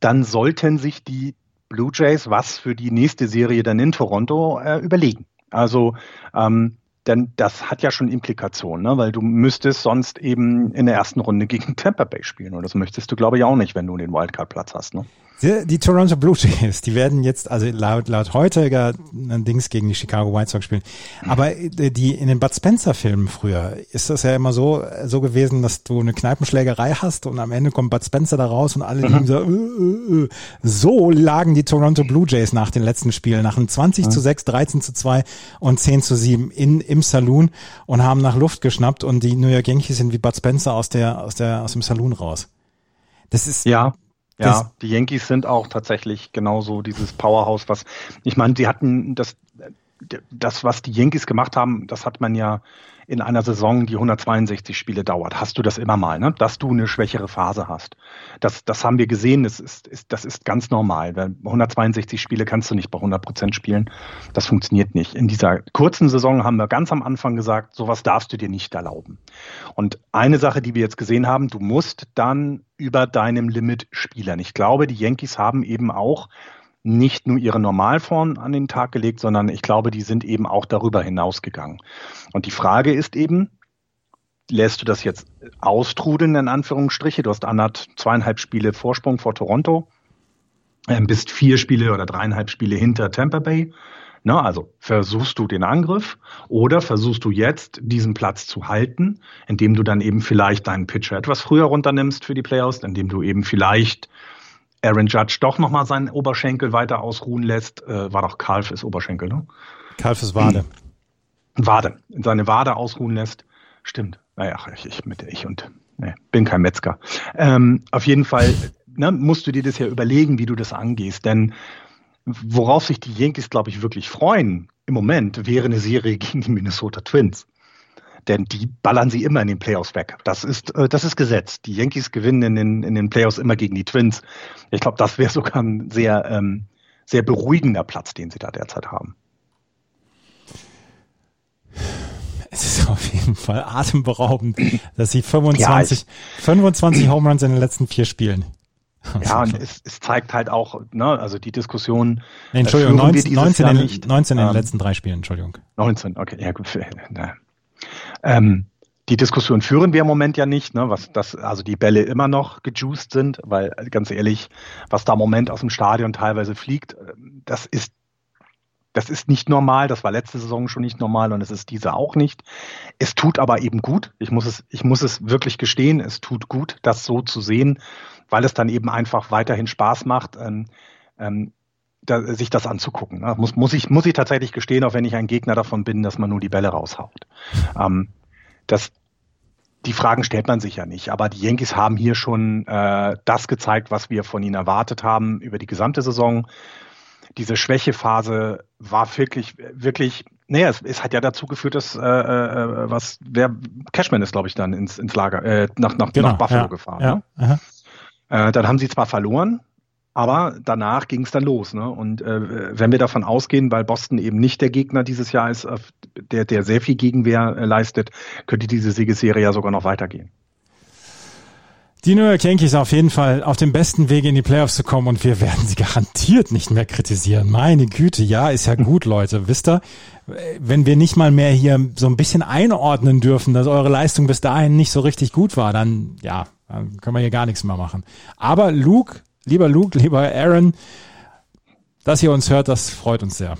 C: dann sollten sich die Blue Jays was für die nächste Serie dann in Toronto äh, überlegen. Also ähm, denn das hat ja schon Implikationen, ne? weil du müsstest sonst eben in der ersten Runde gegen Tampa Bay spielen und das möchtest du glaube ich auch nicht, wenn du den Wildcard-Platz hast. Ne?
B: Die, die, Toronto Blue Jays, die werden jetzt, also laut, laut heutiger Dings gegen die Chicago White Sox spielen. Aber äh, die in den Bud Spencer Filmen früher ist das ja immer so, so gewesen, dass du eine Kneipenschlägerei hast und am Ende kommt Bud Spencer da raus und alle mhm. liegen so, äh, äh, äh. so lagen die Toronto Blue Jays nach den letzten Spielen, nach einem 20 mhm. zu 6, 13 zu 2 und 10 zu 7 in, im Saloon und haben nach Luft geschnappt und die New York Yankees sind wie Bud Spencer aus der, aus der, aus dem Saloon raus.
C: Das ist, ja. Ja, die Yankees sind auch tatsächlich genauso dieses Powerhouse, was, ich meine, sie hatten das, das, was die Yankees gemacht haben, das hat man ja in einer Saison, die 162 Spiele dauert, hast du das immer mal, ne? dass du eine schwächere Phase hast. Das, das haben wir gesehen, das ist, ist, das ist ganz normal. 162 Spiele kannst du nicht bei 100 Prozent spielen. Das funktioniert nicht. In dieser kurzen Saison haben wir ganz am Anfang gesagt, sowas darfst du dir nicht erlauben. Und eine Sache, die wir jetzt gesehen haben, du musst dann über deinem Limit spielen. Ich glaube, die Yankees haben eben auch nicht nur ihre Normalform an den Tag gelegt, sondern ich glaube, die sind eben auch darüber hinausgegangen. Und die Frage ist eben, lässt du das jetzt austrudeln, in Anführungsstriche? Du hast anderthalb, zweieinhalb Spiele Vorsprung vor Toronto, ähm, bist vier Spiele oder dreieinhalb Spiele hinter Tampa Bay. Na, also versuchst du den Angriff oder versuchst du jetzt diesen Platz zu halten, indem du dann eben vielleicht deinen Pitcher etwas früher runternimmst für die Playoffs, indem du eben vielleicht Aaron Judge doch nochmal seinen Oberschenkel weiter ausruhen lässt. Äh, war doch Kalf ist Oberschenkel, ne?
B: Kalf ist Wade.
C: Hm. Wade. Seine Wade ausruhen lässt. Stimmt. Naja, ich, ich mit ich und ne, bin kein Metzger. Ähm, auf jeden Fall ne, musst du dir das ja überlegen, wie du das angehst. Denn worauf sich die Yankees, glaube ich, wirklich freuen im Moment, wäre eine Serie gegen die Minnesota Twins denn die ballern sie immer in den Playoffs weg. Das ist, äh, das ist Gesetz. Die Yankees gewinnen in den, in den Playoffs immer gegen die Twins. Ich glaube, das wäre sogar ein sehr, ähm, sehr beruhigender Platz, den sie da derzeit haben.
B: Es ist auf jeden Fall atemberaubend, dass sie 25, ja, 25 Home Runs in den letzten vier Spielen.
C: Ja, und es, es zeigt halt auch, ne, also die Diskussion.
B: Nee, Entschuldigung, 19, 19, in, 19 in den ähm, letzten drei Spielen, Entschuldigung.
C: 19, okay, ja gut. Na, ähm, die Diskussion führen wir im Moment ja nicht, ne, was das, also die Bälle immer noch gejuiced sind, weil ganz ehrlich, was da im Moment aus dem Stadion teilweise fliegt, äh, das ist das ist nicht normal, das war letzte Saison schon nicht normal und es ist diese auch nicht. Es tut aber eben gut. Ich muss es, ich muss es wirklich gestehen, es tut gut, das so zu sehen, weil es dann eben einfach weiterhin Spaß macht. Ähm, ähm, da, sich das anzugucken. Ne? Muss, muss, ich, muss ich tatsächlich gestehen, auch wenn ich ein Gegner davon bin, dass man nur die Bälle raushaut. Ähm, das, die Fragen stellt man sich ja nicht. Aber die Yankees haben hier schon äh, das gezeigt, was wir von ihnen erwartet haben über die gesamte Saison. Diese Schwächephase war wirklich, wirklich, naja, es, es hat ja dazu geführt, dass äh, äh, was, wer Cashman ist, glaube ich, dann ins, ins Lager, äh, nach, nach, genau, nach Buffalo ja, gefahren. Ja, ne? äh, dann haben sie zwar verloren, aber danach ging es dann los. Ne? Und äh, wenn wir davon ausgehen, weil Boston eben nicht der Gegner dieses Jahr ist, der, der sehr viel Gegenwehr äh, leistet, könnte diese Siegesserie ja sogar noch weitergehen.
B: Die New York Yankees auf jeden Fall auf dem besten Wege in die Playoffs zu kommen und wir werden sie garantiert nicht mehr kritisieren. Meine Güte, ja, ist ja gut, Leute. Wisst ihr, wenn wir nicht mal mehr hier so ein bisschen einordnen dürfen, dass eure Leistung bis dahin nicht so richtig gut war, dann ja, dann können wir hier gar nichts mehr machen. Aber Luke, lieber Luke, lieber Aaron, dass ihr uns hört, das freut uns sehr.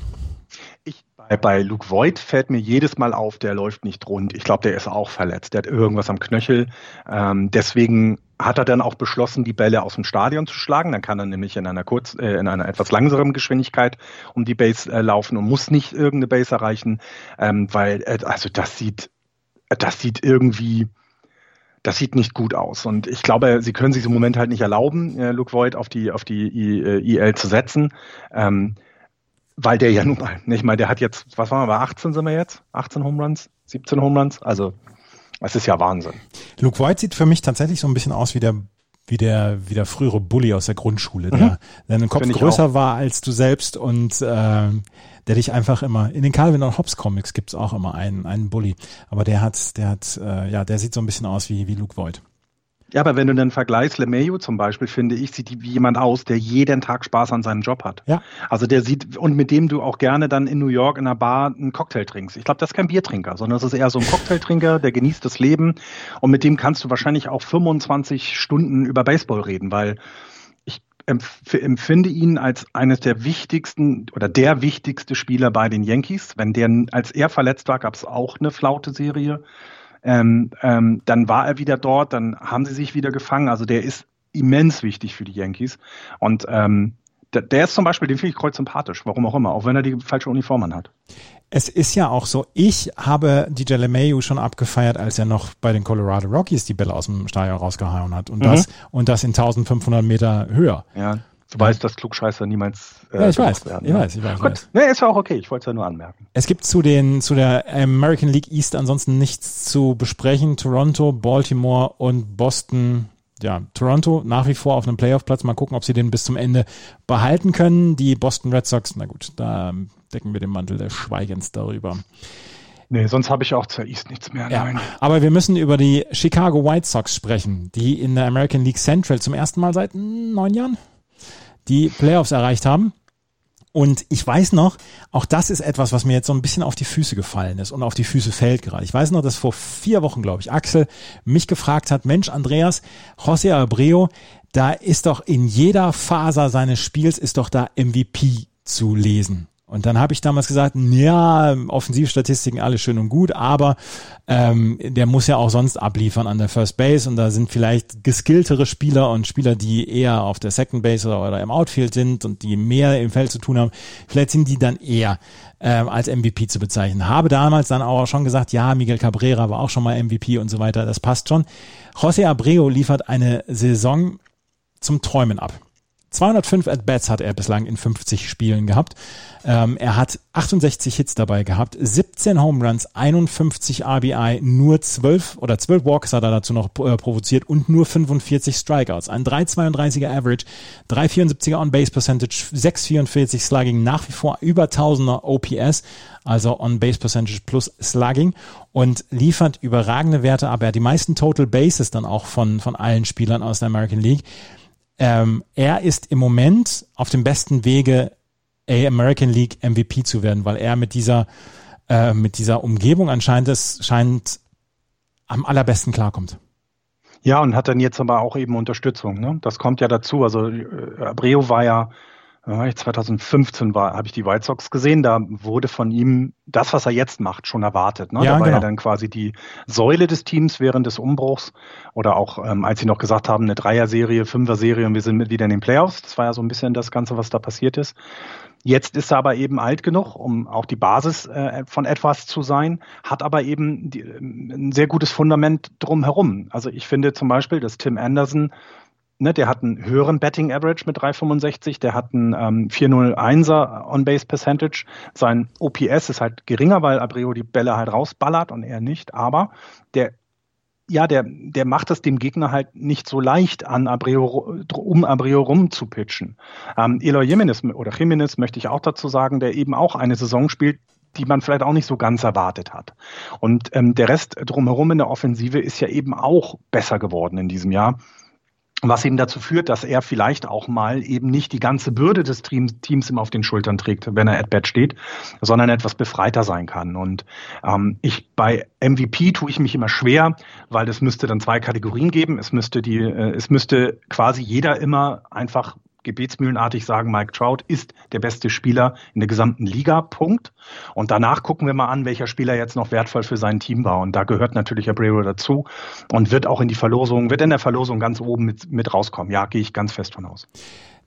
C: Bei, Luke Voigt fällt mir jedes Mal auf, der läuft nicht rund. Ich glaube, der ist auch verletzt. Der hat irgendwas am Knöchel. Ähm, deswegen hat er dann auch beschlossen, die Bälle aus dem Stadion zu schlagen. Dann kann er nämlich in einer kurz, äh, in einer etwas langsameren Geschwindigkeit um die Base äh, laufen und muss nicht irgendeine Base erreichen, ähm, weil äh, also das sieht, das sieht irgendwie, das sieht nicht gut aus. Und ich glaube, sie können sich im Moment halt nicht erlauben, äh, Luke Voigt auf die auf die I, IL zu setzen. Ähm, weil der ja nun mal, ich meine, der hat jetzt, was waren wir, bei 18 sind wir jetzt? 18 Home Runs, 17 Home Runs, also es ist ja Wahnsinn.
B: Luke White sieht für mich tatsächlich so ein bisschen aus wie der wie der, wie der frühere Bully aus der Grundschule, der, mhm. der ein Kopf größer auch. war als du selbst und äh, der dich einfach immer, in den Calvin und Hobbes Comics gibt's auch immer einen, einen Bully, aber der hat, der hat, äh, ja, der sieht so ein bisschen aus wie, wie Luke Voigt.
C: Ja, aber wenn du dann vergleichst, LeMayo zum Beispiel, finde ich, sieht wie jemand aus, der jeden Tag Spaß an seinem Job hat. Ja. Also der sieht, und mit dem du auch gerne dann in New York in einer Bar einen Cocktail trinkst. Ich glaube, das ist kein Biertrinker, sondern das ist eher so ein Cocktailtrinker, der genießt das Leben. Und mit dem kannst du wahrscheinlich auch 25 Stunden über Baseball reden, weil empfinde ihn als eines der wichtigsten oder der wichtigste Spieler bei den Yankees. Wenn der, als er verletzt war, gab es auch eine Flaute-Serie. Ähm, ähm, dann war er wieder dort, dann haben sie sich wieder gefangen. Also der ist immens wichtig für die Yankees. Und ähm, der, der ist zum Beispiel, den finde ich kreuz sympathisch, warum auch immer, auch wenn er die falsche Uniform anhat.
B: Es ist ja auch so, ich habe DJ LeMayu schon abgefeiert, als er noch bei den Colorado Rockies die Bälle aus dem Stadion rausgehauen hat und mhm. das und das in 1500 Meter höher.
C: Ja. Du weißt, dass Klugscheißer niemals
B: äh, ja, ich weiß, werden. Ich ja. weiß, ich weiß.
C: Gut, weiß. Nee, ist ja auch okay. Ich wollte es ja nur anmerken.
B: Es gibt zu den zu der American League East ansonsten nichts zu besprechen. Toronto, Baltimore und Boston. Ja, Toronto nach wie vor auf einem Playoff-Platz. Mal gucken, ob sie den bis zum Ende behalten können. Die Boston Red Sox, na gut, da decken wir den Mantel des Schweigens darüber.
C: Nee, sonst habe ich auch zur East nichts mehr.
B: Ja, Nein. Aber wir müssen über die Chicago White Sox sprechen, die in der American League Central zum ersten Mal seit neun Jahren die Playoffs erreicht haben. Und ich weiß noch, auch das ist etwas, was mir jetzt so ein bisschen auf die Füße gefallen ist und auf die Füße fällt gerade. Ich weiß noch, dass vor vier Wochen, glaube ich, Axel mich gefragt hat, Mensch, Andreas, José Abreu, da ist doch in jeder Faser seines Spiels ist doch da MVP zu lesen. Und dann habe ich damals gesagt, ja, Offensivstatistiken alles schön und gut, aber ähm, der muss ja auch sonst abliefern an der First Base und da sind vielleicht geskilltere Spieler und Spieler, die eher auf der Second Base oder, oder im Outfield sind und die mehr im Feld zu tun haben, vielleicht sind die dann eher ähm, als MVP zu bezeichnen. Habe damals dann auch schon gesagt, ja, Miguel Cabrera war auch schon mal MVP und so weiter, das passt schon. José Abreu liefert eine Saison zum Träumen ab. 205 At-Bats hat er bislang in 50 Spielen gehabt. Ähm, er hat 68 Hits dabei gehabt, 17 Home Runs, 51 RBI, nur 12 oder 12 Walks hat er dazu noch äh, provoziert und nur 45 Strikeouts. Ein 3,32er Average, 3,74er On-Base Percentage, 6,44 Slugging, nach wie vor über 1000er OPS, also On-Base Percentage plus Slugging und liefert überragende Werte ab. Er hat die meisten Total Bases dann auch von, von allen Spielern aus der American League. Ähm, er ist im Moment auf dem besten Wege, a American League MVP zu werden, weil er mit dieser, äh, mit dieser Umgebung anscheinend es scheint am allerbesten klarkommt.
C: Ja, und hat dann jetzt aber auch eben Unterstützung. Ne? Das kommt ja dazu. Also äh, Abreu war ja 2015 war, habe ich die White Sox gesehen. Da wurde von ihm das, was er jetzt macht, schon erwartet. Ne? Ja, da war genau. er dann quasi die Säule des Teams während des Umbruchs. Oder auch, ähm, als sie noch gesagt haben, eine Dreier-Serie, Fünfer-Serie und wir sind wieder in den Playoffs. Das war ja so ein bisschen das Ganze, was da passiert ist. Jetzt ist er aber eben alt genug, um auch die Basis äh, von etwas zu sein, hat aber eben die, ein sehr gutes Fundament drumherum. Also ich finde zum Beispiel, dass Tim Anderson Ne, der hat einen höheren Betting Average mit 3,65, der hat einen ähm, 4,01er On-Base Percentage. Sein OPS ist halt geringer, weil Abreu die Bälle halt rausballert und er nicht, aber der ja, der, der macht es dem Gegner halt nicht so leicht an Abreu, um Abreu rum zu pitchen. Ähm, Eloy Jimenez oder Jimenez möchte ich auch dazu sagen, der eben auch eine Saison spielt, die man vielleicht auch nicht so ganz erwartet hat. Und ähm, der Rest drumherum in der Offensive ist ja eben auch besser geworden in diesem Jahr was eben dazu führt, dass er vielleicht auch mal eben nicht die ganze Bürde des Teams immer auf den Schultern trägt, wenn er at bat steht, sondern etwas befreiter sein kann. Und ähm, ich bei MVP tue ich mich immer schwer, weil es müsste dann zwei Kategorien geben. Es müsste die, äh, es müsste quasi jeder immer einfach gebetsmühlenartig sagen, Mike Trout ist der beste Spieler in der gesamten Liga, Punkt. Und danach gucken wir mal an, welcher Spieler jetzt noch wertvoll für sein Team war. Und da gehört natürlich Abreu dazu und wird auch in die Verlosung, wird in der Verlosung ganz oben mit, mit rauskommen. Ja, gehe ich ganz fest von aus.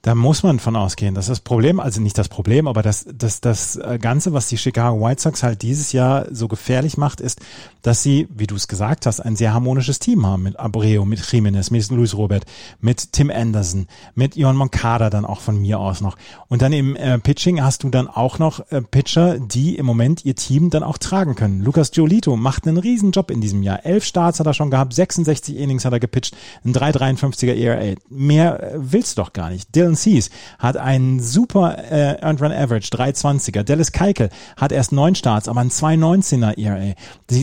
B: Da muss man von ausgehen. Das ist das Problem, also nicht das Problem, aber das, das, das äh, Ganze, was die Chicago White Sox halt dieses Jahr so gefährlich macht, ist, dass sie, wie du es gesagt hast, ein sehr harmonisches Team haben mit Abreu, mit Jimenez, mit Luis Robert, mit Tim Anderson, mit Ion Moncada dann auch von mir aus noch. Und dann im äh, Pitching hast du dann auch noch äh, Pitcher, die im Moment ihr Team dann auch tragen können. Lucas Giolito macht einen riesen Job in diesem Jahr. Elf Starts hat er schon gehabt, 66 Innings hat er gepitcht, ein 3,53er ERA. Mehr äh, willst du doch gar nicht. Dylan Cease hat einen super äh, Earned Run Average, 320er. Dallas Keikel hat erst neun Starts, aber ein 219er ERA.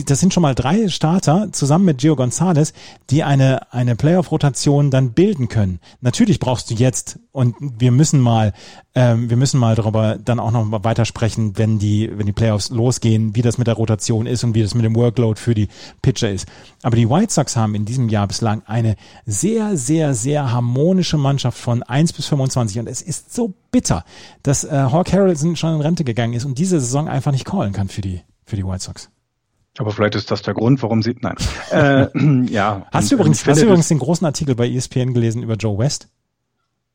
B: Das sind schon mal drei Starter zusammen mit Gio Gonzalez, die eine, eine Playoff-Rotation dann bilden können. Natürlich brauchst du jetzt, und wir müssen mal, ähm, wir müssen mal darüber dann auch noch weiter sprechen, wenn die, wenn die Playoffs losgehen, wie das mit der Rotation ist und wie das mit dem Workload für die Pitcher ist. Aber die White Sox haben in diesem Jahr bislang eine sehr, sehr, sehr harmonische Mannschaft von 1 bis 25 25 und es ist so bitter, dass äh, Hawk Harrelson schon in Rente gegangen ist und diese Saison einfach nicht callen kann für die, für die White Sox.
C: Aber vielleicht ist das der Grund, warum sie, nein. äh,
B: ja. Hast du übrigens, hast du übrigens den großen Artikel bei ESPN gelesen über Joe West?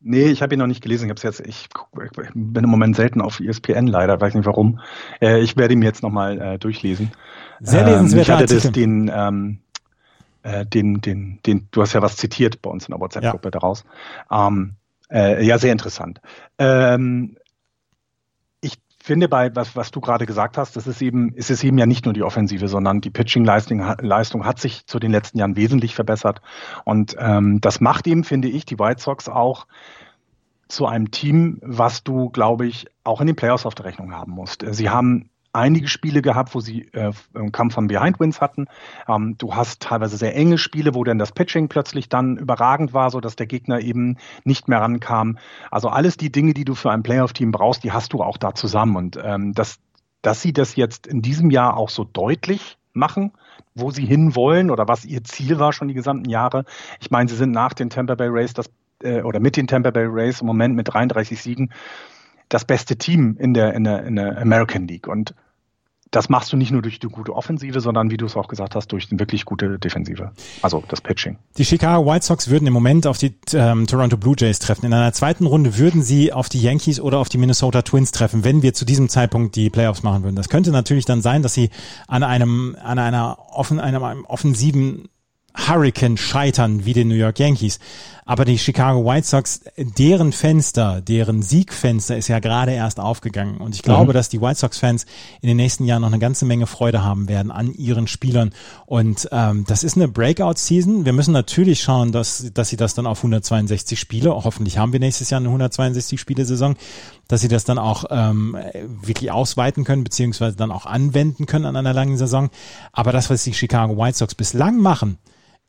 C: Nee, ich habe ihn noch nicht gelesen. Ich habe jetzt, ich, ich, bin im Moment selten auf ESPN leider, weiß nicht warum. Äh, ich werde ihn jetzt nochmal äh, durchlesen.
B: Sehr lesenswerter
C: ähm, Ich hatte das, den, ähm, äh, den, den, den, du hast ja was zitiert bei uns in der WhatsApp-Gruppe ja. daraus. Ähm, äh, ja, sehr interessant. Ähm, ich finde bei, was, was du gerade gesagt hast, das ist eben, ist es eben ja nicht nur die Offensive, sondern die Pitching-Leistung Leistung hat sich zu den letzten Jahren wesentlich verbessert. Und ähm, das macht eben, finde ich, die White Sox auch zu einem Team, was du, glaube ich, auch in den Playoffs auf der Rechnung haben musst. Sie haben einige Spiele gehabt, wo sie äh, Kampf von Behind Wins hatten. Ähm, du hast teilweise sehr enge Spiele, wo dann das Pitching plötzlich dann überragend war, so dass der Gegner eben nicht mehr rankam. Also alles die Dinge, die du für ein Playoff-Team brauchst, die hast du auch da zusammen. Und ähm, dass, dass sie das jetzt in diesem Jahr auch so deutlich machen, wo sie hinwollen oder was ihr Ziel war schon die gesamten Jahre. Ich meine, sie sind nach den Tampa Bay Rays das äh, oder mit den Tampa Bay Rays im Moment mit 33 Siegen das beste Team in der, in der, in der American League. Und das machst du nicht nur durch die gute Offensive, sondern wie du es auch gesagt hast, durch eine wirklich gute Defensive. Also das Pitching.
B: Die Chicago White Sox würden im Moment auf die ähm, Toronto Blue Jays treffen. In einer zweiten Runde würden sie auf die Yankees oder auf die Minnesota Twins treffen, wenn wir zu diesem Zeitpunkt die Playoffs machen würden. Das könnte natürlich dann sein, dass sie an einem, an einer offen, einem offensiven Hurricane scheitern wie den New York Yankees. Aber die Chicago White Sox, deren Fenster, deren Siegfenster ist ja gerade erst aufgegangen. Und ich glaube, mhm. dass die White Sox-Fans in den nächsten Jahren noch eine ganze Menge Freude haben werden an ihren Spielern. Und ähm, das ist eine Breakout-Season. Wir müssen natürlich schauen, dass, dass sie das dann auf 162 Spiele, hoffentlich haben wir nächstes Jahr eine 162-Spiele-Saison, dass sie das dann auch ähm, wirklich ausweiten können, beziehungsweise dann auch anwenden können an einer langen Saison. Aber das, was die Chicago White Sox bislang machen,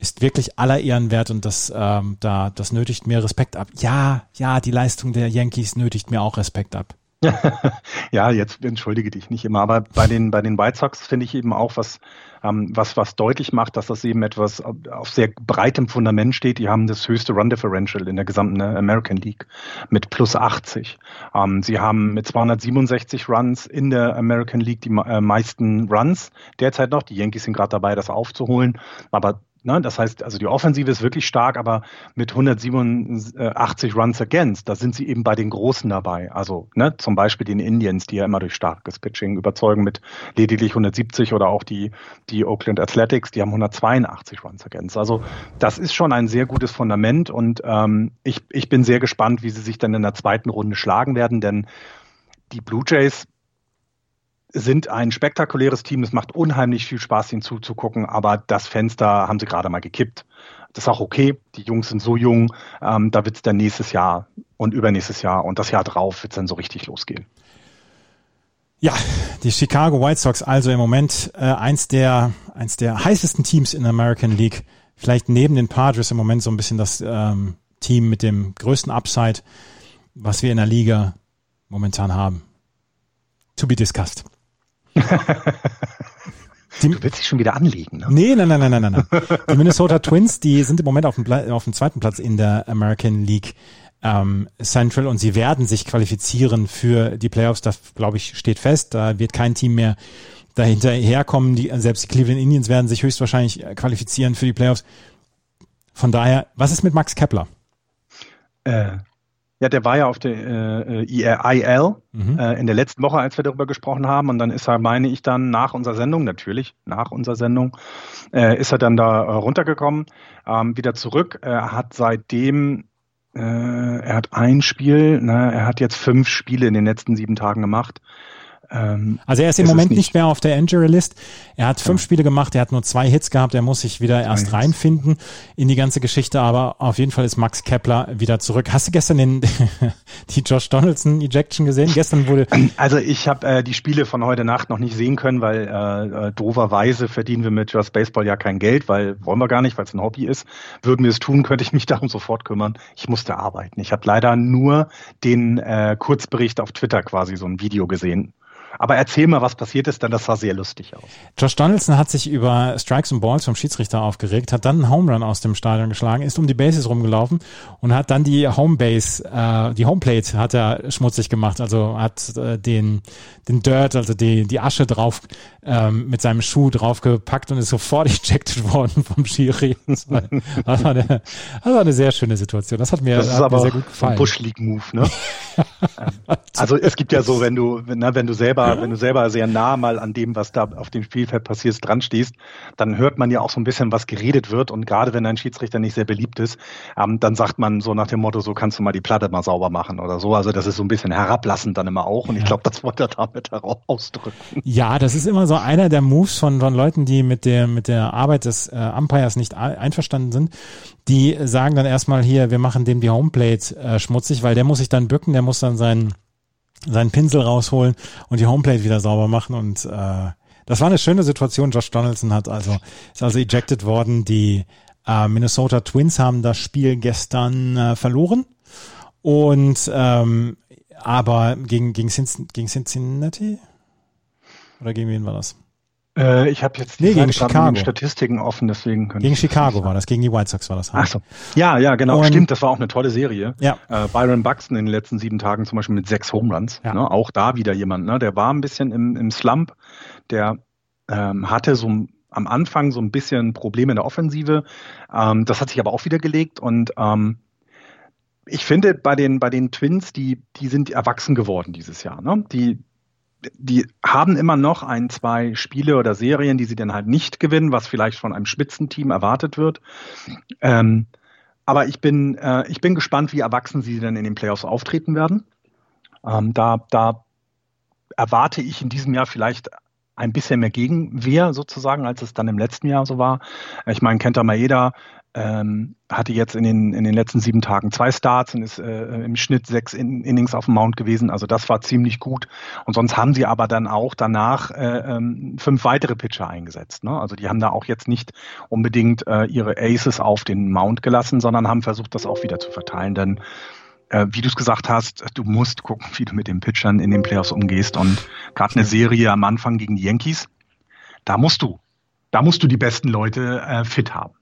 B: ist wirklich aller Ehren wert und das, ähm, da, das nötigt mir Respekt ab. Ja, ja, die Leistung der Yankees nötigt mir auch Respekt ab.
C: ja, jetzt entschuldige dich nicht immer, aber bei den bei den White Sox finde ich eben auch was ähm, was was deutlich macht, dass das eben etwas auf sehr breitem Fundament steht. Die haben das höchste Run Differential in der gesamten äh, American League mit plus 80. Ähm, sie haben mit 267 Runs in der American League die äh, meisten Runs derzeit noch. Die Yankees sind gerade dabei, das aufzuholen, aber Ne, das heißt, also die Offensive ist wirklich stark, aber mit 187 Runs against, da sind sie eben bei den Großen dabei. Also ne, zum Beispiel den Indians, die ja immer durch starkes Pitching überzeugen mit lediglich 170 oder auch die, die Oakland Athletics, die haben 182 Runs against. Also das ist schon ein sehr gutes Fundament und ähm, ich, ich bin sehr gespannt, wie sie sich dann in der zweiten Runde schlagen werden, denn die Blue Jays sind ein spektakuläres Team. Es macht unheimlich viel Spaß, ihnen zuzugucken, aber das Fenster haben sie gerade mal gekippt. Das ist auch okay. Die Jungs sind so jung. Ähm, da wird es dann nächstes Jahr und übernächstes Jahr und das Jahr drauf wird es dann so richtig losgehen.
B: Ja, die Chicago White Sox also im Moment äh, eins der eins der heißesten Teams in der American League. Vielleicht neben den Padres im Moment so ein bisschen das ähm, Team mit dem größten Upside, was wir in der Liga momentan haben. To be discussed.
C: Die, du willst dich schon wieder anlegen, ne?
B: Nee, nein, nein, nein, nein, nein. Die Minnesota Twins, die sind im Moment auf dem, auf dem zweiten Platz in der American League ähm, Central und sie werden sich qualifizieren für die Playoffs. Das, glaube ich, steht fest. Da wird kein Team mehr dahinter herkommen. Die, selbst die Cleveland Indians werden sich höchstwahrscheinlich qualifizieren für die Playoffs. Von daher, was ist mit Max Kepler?
C: Äh, ja, der war ja auf der äh, IL mhm. äh, in der letzten Woche, als wir darüber gesprochen haben. Und dann ist er, meine ich, dann nach unserer Sendung, natürlich, nach unserer Sendung, äh, ist er dann da äh, runtergekommen, ähm, wieder zurück. Er hat seitdem, äh, er hat ein Spiel, ne, er hat jetzt fünf Spiele in den letzten sieben Tagen gemacht.
B: Ähm, also er ist im Moment nicht, nicht, mehr auf der Injury List. Er hat fünf ja. Spiele gemacht, er hat nur zwei Hits gehabt, er muss sich wieder erst Hits. reinfinden in die ganze Geschichte, aber auf jeden Fall ist Max Kepler wieder zurück. Hast du gestern den, die Josh Donaldson Ejection gesehen? Gestern wurde.
C: Also ich habe äh, die Spiele von heute Nacht noch nicht sehen können, weil äh, äh, dooferweise verdienen wir mit Just Baseball ja kein Geld, weil wollen wir gar nicht, weil es ein Hobby ist. Würden wir es tun, könnte ich mich darum sofort kümmern. Ich musste arbeiten. Ich habe leider nur den äh, Kurzbericht auf Twitter quasi so ein Video gesehen aber erzähl mal, was passiert ist, denn das sah sehr lustig aus.
B: Josh Donaldson hat sich über Strikes und Balls vom Schiedsrichter aufgeregt, hat dann einen Home Run aus dem Stadion geschlagen, ist um die Bases rumgelaufen und hat dann die Homebase, äh, die Homeplate hat er schmutzig gemacht, also hat äh, den, den Dirt, also die, die Asche drauf ähm, mit seinem Schuh draufgepackt und ist sofort ejected worden vom Schiri. Das war, das war, eine, das war eine sehr schöne Situation. Das hat mir,
C: das hat aber mir sehr gut gefallen. Bush League Move, ne? also es gibt ja so, wenn du, na, wenn du selber, wenn du selber sehr nah mal an dem, was da auf dem Spielfeld passiert, dran stehst, dann hört man ja auch so ein bisschen, was geredet wird. Und gerade wenn ein Schiedsrichter nicht sehr beliebt ist, ähm, dann sagt man so nach dem Motto, so kannst du mal die Platte mal sauber machen oder so. Also das ist so ein bisschen herablassend dann immer auch. Und ja. ich glaube, das wollte er damit ausdrücken.
B: Ja, das ist immer so einer der Moves von, von Leuten, die mit der, mit der Arbeit des äh, Umpires nicht einverstanden sind. Die sagen dann erstmal hier, wir machen dem die Homeplate äh, schmutzig, weil der muss sich dann bücken, der muss dann seinen, seinen Pinsel rausholen und die Homeplate wieder sauber machen und äh, das war eine schöne Situation. Josh Donaldson hat also, ist also ejected worden. Die äh, Minnesota Twins haben das Spiel gestern äh, verloren. Und ähm, aber gegen, gegen Cincinnati? Oder gegen wen war das?
C: Äh, ich habe jetzt
B: die nee, gegen Chicago.
C: Statistiken offen, deswegen
B: können Gegen Chicago war das, gegen die White Sox war das.
C: Halt. Ach so. Ja, ja, genau. Und, Stimmt, das war auch eine tolle Serie.
B: Ja.
C: Äh, Byron Buxton in den letzten sieben Tagen zum Beispiel mit sechs Home Runs. Ja. Ne? Auch da wieder jemand, ne? der war ein bisschen im, im Slump. Der ähm, hatte so am Anfang so ein bisschen Probleme in der Offensive. Ähm, das hat sich aber auch wieder gelegt und ähm, ich finde bei den, bei den Twins, die, die sind erwachsen geworden dieses Jahr. Ne? Die, die haben immer noch ein, zwei Spiele oder Serien, die sie dann halt nicht gewinnen, was vielleicht von einem Spitzenteam erwartet wird. Ähm, aber ich bin, äh, ich bin gespannt, wie erwachsen sie dann in den Playoffs auftreten werden. Ähm, da, da erwarte ich in diesem Jahr vielleicht ein bisschen mehr Gegenwehr sozusagen, als es dann im letzten Jahr so war. Ich meine, Kenta Maeda ähm, hatte jetzt in den, in den letzten sieben Tagen zwei Starts und ist äh, im Schnitt sechs in Innings auf dem Mount gewesen. Also das war ziemlich gut. Und sonst haben sie aber dann auch danach äh, ähm, fünf weitere Pitcher eingesetzt. Ne? Also die haben da auch jetzt nicht unbedingt äh, ihre Aces auf den Mount gelassen, sondern haben versucht, das auch wieder zu verteilen. Denn äh, wie du es gesagt hast, du musst gucken, wie du mit den Pitchern in den Playoffs umgehst. Und gerade eine Serie am Anfang gegen die Yankees, da musst du, da musst du die besten Leute äh, fit haben.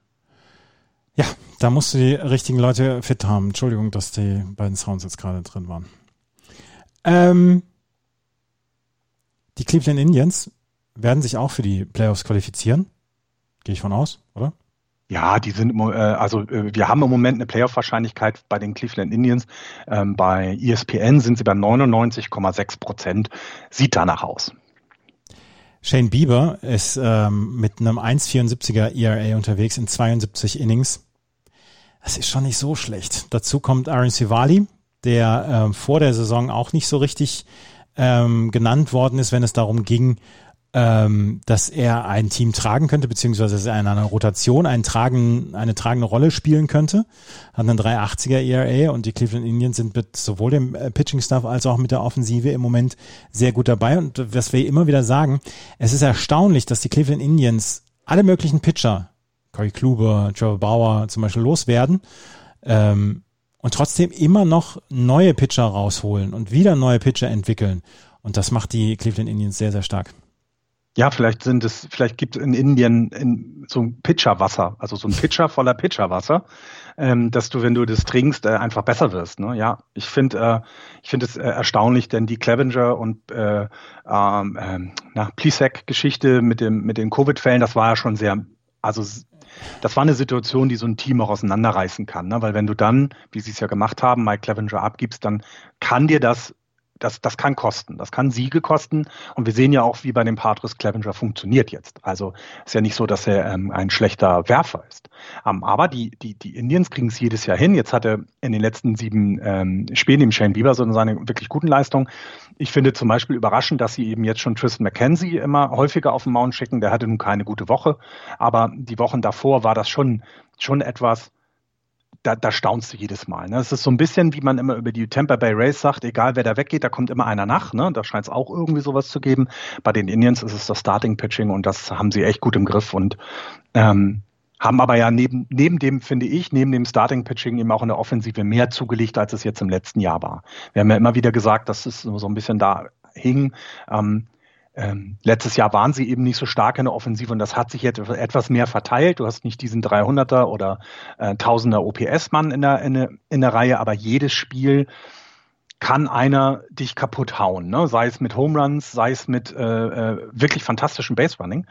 B: Ja, da musst du die richtigen Leute fit haben. Entschuldigung, dass die beiden Sounds jetzt gerade drin waren. Ähm, die Cleveland Indians werden sich auch für die Playoffs qualifizieren. Gehe ich von aus, oder?
C: Ja, die sind, äh, also äh, wir haben im Moment eine Playoff-Wahrscheinlichkeit bei den Cleveland Indians. Ähm, bei ESPN sind sie bei 99,6 Prozent. Sieht danach aus.
B: Shane Bieber ist ähm, mit einem 1,74er ERA unterwegs in 72 Innings. Das ist schon nicht so schlecht. Dazu kommt Aaron Sivali, der ähm, vor der Saison auch nicht so richtig ähm, genannt worden ist, wenn es darum ging, ähm, dass er ein Team tragen könnte, beziehungsweise dass er in einer Rotation einen tragen, eine tragende Rolle spielen könnte. Hat einen 380er ERA und die Cleveland Indians sind mit sowohl dem äh, Pitching-Staff als auch mit der Offensive im Moment sehr gut dabei. Und was wir immer wieder sagen, es ist erstaunlich, dass die Cleveland Indians alle möglichen Pitcher Corey Kluber, Trevor Bauer zum Beispiel loswerden. Ähm, und trotzdem immer noch neue Pitcher rausholen und wieder neue Pitcher entwickeln. Und das macht die Cleveland Indians sehr, sehr stark.
C: Ja, vielleicht sind es, vielleicht gibt es in Indien in, so ein Pitcherwasser, also so ein Pitcher voller Pitcherwasser, ähm, dass du, wenn du das trinkst, äh, einfach besser wirst. Ne? Ja, ich finde, äh, ich finde es äh, erstaunlich, denn die Clevenger und äh, ähm, äh, Plisek-Geschichte mit dem mit den Covid-Fällen, das war ja schon sehr, also das war eine Situation, die so ein Team auch auseinanderreißen kann. Ne? Weil wenn du dann, wie sie es ja gemacht haben, Mike Clevenger abgibst, dann kann dir das das, das kann kosten. Das kann Siege kosten. Und wir sehen ja auch, wie bei dem Patrice Clevenger funktioniert jetzt. Also ist ja nicht so, dass er ähm, ein schlechter Werfer ist. Ähm, aber die, die, die Indians kriegen es jedes Jahr hin. Jetzt hat er in den letzten sieben ähm, Spielen im Shane Bieber so seine wirklich guten Leistungen. Ich finde zum Beispiel überraschend, dass sie eben jetzt schon Tristan McKenzie immer häufiger auf den Mount schicken. Der hatte nun keine gute Woche. Aber die Wochen davor war das schon, schon etwas, da, da staunst du jedes Mal. Ne? Es ist so ein bisschen, wie man immer über die Tampa Bay Rays sagt, egal wer da weggeht, da kommt immer einer nach. Ne? Da scheint es auch irgendwie sowas zu geben. Bei den Indians ist es das Starting Pitching und das haben sie echt gut im Griff und ähm, haben aber ja neben, neben dem, finde ich, neben dem Starting Pitching eben auch in der Offensive mehr zugelegt, als es jetzt im letzten Jahr war. Wir haben ja immer wieder gesagt, dass es so ein bisschen da hing. Ähm, ähm, letztes Jahr waren sie eben nicht so stark in der Offensive und das hat sich jetzt etwas mehr verteilt. Du hast nicht diesen 300er oder äh, 1000er OPS-Mann in der, in, der, in der Reihe, aber jedes Spiel kann einer dich kaputt hauen, ne? sei es mit Home Runs, sei es mit äh, äh, wirklich fantastischem Base Running.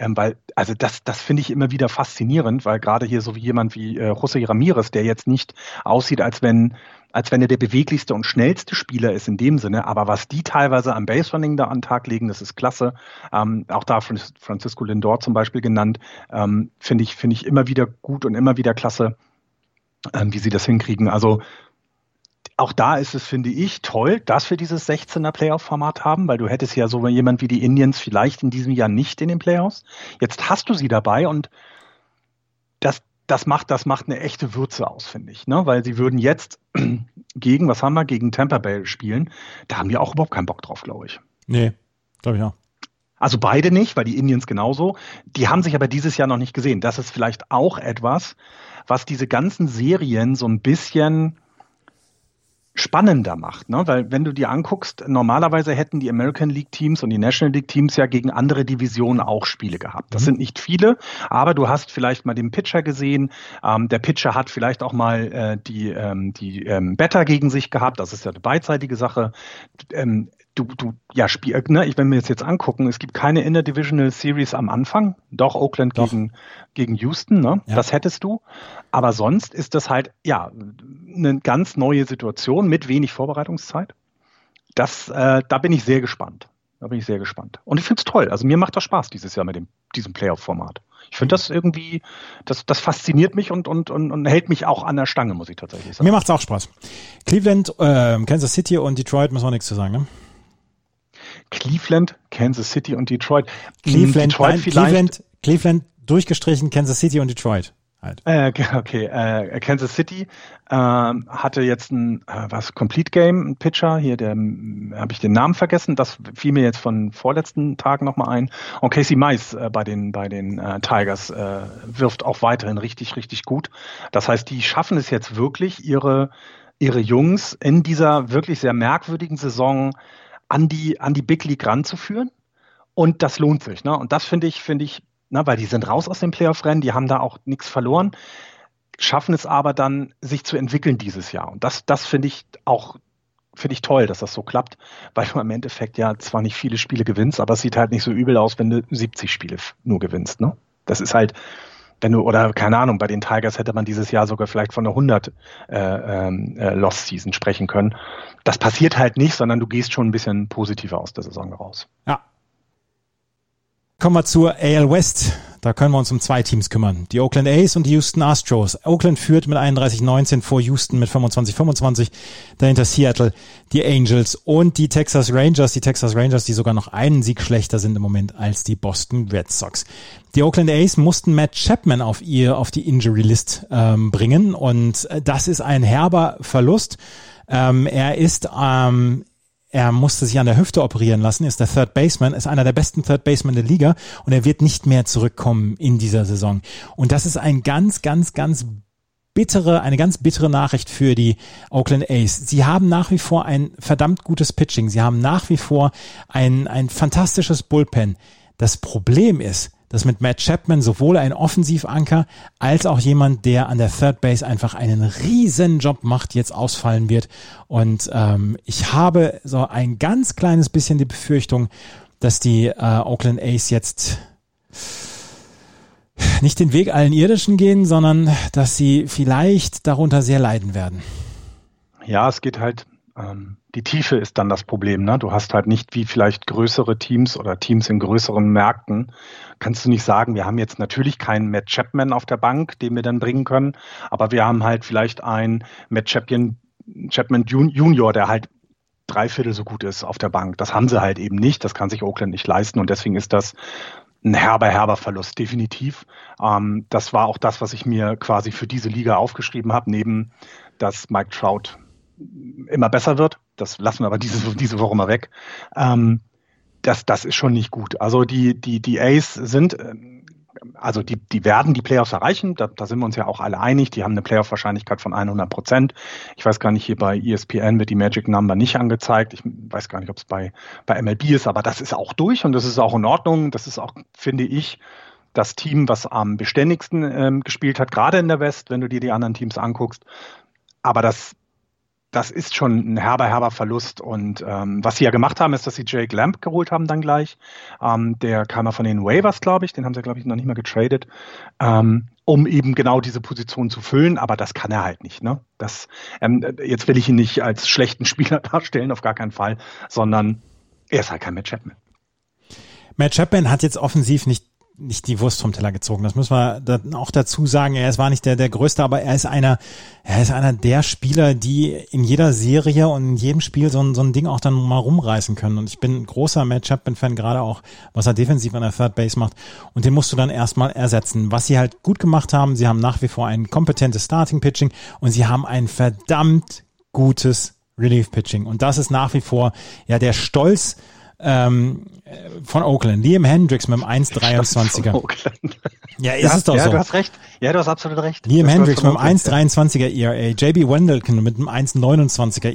C: Ähm, weil, also das, das finde ich immer wieder faszinierend, weil gerade hier so wie jemand wie äh, José Ramirez, der jetzt nicht aussieht, als wenn als wenn er der beweglichste und schnellste Spieler ist in dem Sinne. Aber was die teilweise am Base-Running da an den Tag legen, das ist klasse. Ähm, auch da Francisco Lindor zum Beispiel genannt, ähm, finde ich, finde ich immer wieder gut und immer wieder klasse, ähm, wie sie das hinkriegen. Also auch da ist es, finde ich, toll, dass wir dieses 16er Playoff-Format haben, weil du hättest ja so jemand wie die Indians vielleicht in diesem Jahr nicht in den Playoffs. Jetzt hast du sie dabei und das, das macht, das macht eine echte Würze aus, finde ich, ne? Weil sie würden jetzt gegen, was haben wir, gegen Tampa Bay spielen. Da haben wir auch überhaupt keinen Bock drauf, glaube ich.
B: Nee, glaube ich auch.
C: Also beide nicht, weil die Indians genauso. Die haben sich aber dieses Jahr noch nicht gesehen. Das ist vielleicht auch etwas, was diese ganzen Serien so ein bisschen spannender macht. Ne? Weil wenn du dir anguckst, normalerweise hätten die American League Teams und die National League Teams ja gegen andere Divisionen auch Spiele gehabt. Das mhm. sind nicht viele, aber du hast vielleicht mal den Pitcher gesehen. Ähm, der Pitcher hat vielleicht auch mal äh, die, ähm, die ähm, Better gegen sich gehabt. Das ist ja eine beidseitige Sache. Ähm, du, du, ja, Spiel, ne, ich, wenn wir es jetzt angucken, es gibt keine Interdivisional Series am Anfang. Doch, Oakland Doch. Gegen, gegen Houston, ne? Ja. Das hättest du. Aber sonst ist das halt, ja, eine ganz neue Situation mit wenig Vorbereitungszeit. Das, äh, da bin ich sehr gespannt. Da bin ich sehr gespannt. Und ich finde es toll. Also mir macht das Spaß dieses Jahr mit dem, diesem Playoff-Format. Ich finde das irgendwie, das, das fasziniert mich und, und, und, und hält mich auch an der Stange, muss ich tatsächlich sagen.
B: Mir macht es auch Spaß. Cleveland, äh, Kansas City und Detroit müssen wir nichts zu sagen, ne?
C: Cleveland, Kansas City und Detroit.
B: Cleveland, Detroit nein, Cleveland, Cleveland durchgestrichen, Kansas City und Detroit.
C: Halt. Äh, okay, äh, Kansas City äh, hatte jetzt ein äh, was Complete Game ein Pitcher hier, der habe ich den Namen vergessen. Das fiel mir jetzt von vorletzten Tagen nochmal ein. Und Casey Mice äh, bei den bei den äh, Tigers wirft auch weiterhin richtig richtig gut. Das heißt, die schaffen es jetzt wirklich ihre ihre Jungs in dieser wirklich sehr merkwürdigen Saison an die, an die Big League ranzuführen. Und das lohnt sich. Ne? Und das finde ich, finde ich, ne, weil die sind raus aus dem Playoff-Rennen, die haben da auch nichts verloren, schaffen es aber dann, sich zu entwickeln dieses Jahr. Und das, das finde ich auch finde ich toll, dass das so klappt, weil du im Endeffekt ja zwar nicht viele Spiele gewinnst, aber es sieht halt nicht so übel aus, wenn du 70 Spiele nur gewinnst. Ne? Das ist halt, wenn du, oder keine Ahnung, bei den Tigers hätte man dieses Jahr sogar vielleicht von einer 100 äh, ähm, äh, Lost Season sprechen können. Das passiert halt nicht, sondern du gehst schon ein bisschen positiver aus der Saison raus.
B: Ja. Kommen wir zur AL West. Da können wir uns um zwei Teams kümmern. Die Oakland A's und die Houston Astros. Oakland führt mit 31-19 vor Houston mit 25-25. Dahinter Seattle, die Angels und die Texas Rangers. Die Texas Rangers, die sogar noch einen Sieg schlechter sind im Moment als die Boston Red Sox. Die Oakland A's mussten Matt Chapman auf ihr, auf die Injury List ähm, bringen und das ist ein herber Verlust. Ähm, er ist ähm, er musste sich an der Hüfte operieren lassen, ist der Third Baseman, ist einer der besten Third Baseman der Liga und er wird nicht mehr zurückkommen in dieser Saison. Und das ist ein ganz, ganz, ganz bittere, eine ganz bittere Nachricht für die Oakland A's. Sie haben nach wie vor ein verdammt gutes Pitching. Sie haben nach wie vor ein, ein fantastisches Bullpen. Das Problem ist, dass mit Matt Chapman sowohl ein Offensivanker als auch jemand, der an der Third Base einfach einen riesen Job macht, jetzt ausfallen wird. Und ähm, ich habe so ein ganz kleines bisschen die Befürchtung, dass die äh, Oakland A's jetzt nicht den Weg allen Irdischen gehen, sondern dass sie vielleicht darunter sehr leiden werden.
C: Ja, es geht halt ähm, die Tiefe ist dann das Problem. Ne? Du hast halt nicht wie vielleicht größere Teams oder Teams in größeren Märkten. Kannst du nicht sagen, wir haben jetzt natürlich keinen Matt Chapman auf der Bank, den wir dann bringen können, aber wir haben halt vielleicht einen Matt Chapman, Chapman Junior, der halt drei Viertel so gut ist auf der Bank. Das haben sie halt eben nicht. Das kann sich Oakland nicht leisten und deswegen ist das ein herber, herber Verlust, definitiv. Ähm, das war auch das, was ich mir quasi für diese Liga aufgeschrieben habe, neben dass Mike Trout immer besser wird. Das lassen wir aber diese, diese Woche mal weg. Ähm, das, das ist schon nicht gut. Also die, die, die Ace sind, ähm, also die, die werden die Playoffs erreichen. Da, da sind wir uns ja auch alle einig. Die haben eine Playoff-Wahrscheinlichkeit von 100 Prozent. Ich weiß gar nicht, hier bei ESPN wird die Magic Number nicht angezeigt. Ich weiß gar nicht, ob es bei, bei MLB ist, aber das ist auch durch und das ist auch in Ordnung. Das ist auch, finde ich, das Team, was am beständigsten ähm, gespielt hat, gerade in der West, wenn du dir die anderen Teams anguckst. Aber das, das ist schon ein herber, herber Verlust. Und ähm, was sie ja gemacht haben, ist, dass sie Jake Lamp geholt haben dann gleich. Ähm, der kam ja von den Waivers, glaube ich. Den haben sie, glaube ich, noch nicht mal getradet, ähm, um eben genau diese Position zu füllen. Aber das kann er halt nicht. Ne? Das, ähm, jetzt will ich ihn nicht als schlechten Spieler darstellen, auf gar keinen Fall, sondern er ist halt kein Matt Chapman.
B: Matt Chapman hat jetzt offensiv nicht nicht die Wurst vom Teller gezogen. Das müssen wir auch dazu sagen. Er ist, war nicht der, der Größte, aber er ist einer, er ist einer der Spieler, die in jeder Serie und in jedem Spiel so ein, so ein Ding auch dann mal rumreißen können. Und ich bin ein großer Matt Chapman-Fan, gerade auch, was er defensiv an der Third Base macht. Und den musst du dann erstmal ersetzen. Was sie halt gut gemacht haben, sie haben nach wie vor ein kompetentes Starting-Pitching und sie haben ein verdammt gutes Relief-Pitching. Und das ist nach wie vor, ja, der Stolz, ähm, von Oakland. Liam Hendricks mit dem 1,23er. Ja, ist ja, es doch
C: ja,
B: so.
C: Ja, du hast recht. Ja, du hast absolut recht.
B: Liam das Hendricks mit dem 1,23er ERA. JB Wendelken mit einem 1,29er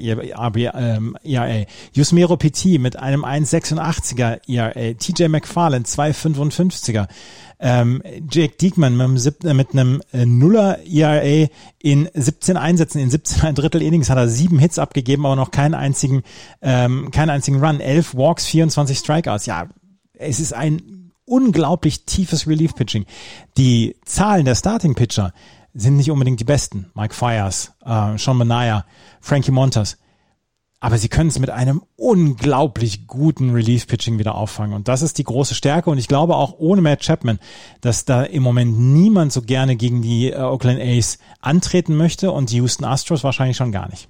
B: ERA. Yusmero Petit mit einem 1,86er ERA. TJ McFarland 2,55er ähm, Jake Diekman mit einem, äh, mit einem äh, Nuller ERA in 17 Einsätzen, in 17 ein Drittel Innings hat er sieben Hits abgegeben, aber noch keinen einzigen, ähm, keinen einzigen Run. Elf Walks, 24 Strikeouts. Ja, es ist ein unglaublich tiefes Relief-Pitching. Die Zahlen der Starting-Pitcher sind nicht unbedingt die besten. Mike Fires, äh, Sean Manaya, Frankie Montas aber sie können es mit einem unglaublich guten Relief-Pitching wieder auffangen. Und das ist die große Stärke. Und ich glaube auch ohne Matt Chapman, dass da im Moment niemand so gerne gegen die äh, Oakland A's antreten möchte und die Houston Astros wahrscheinlich schon gar nicht.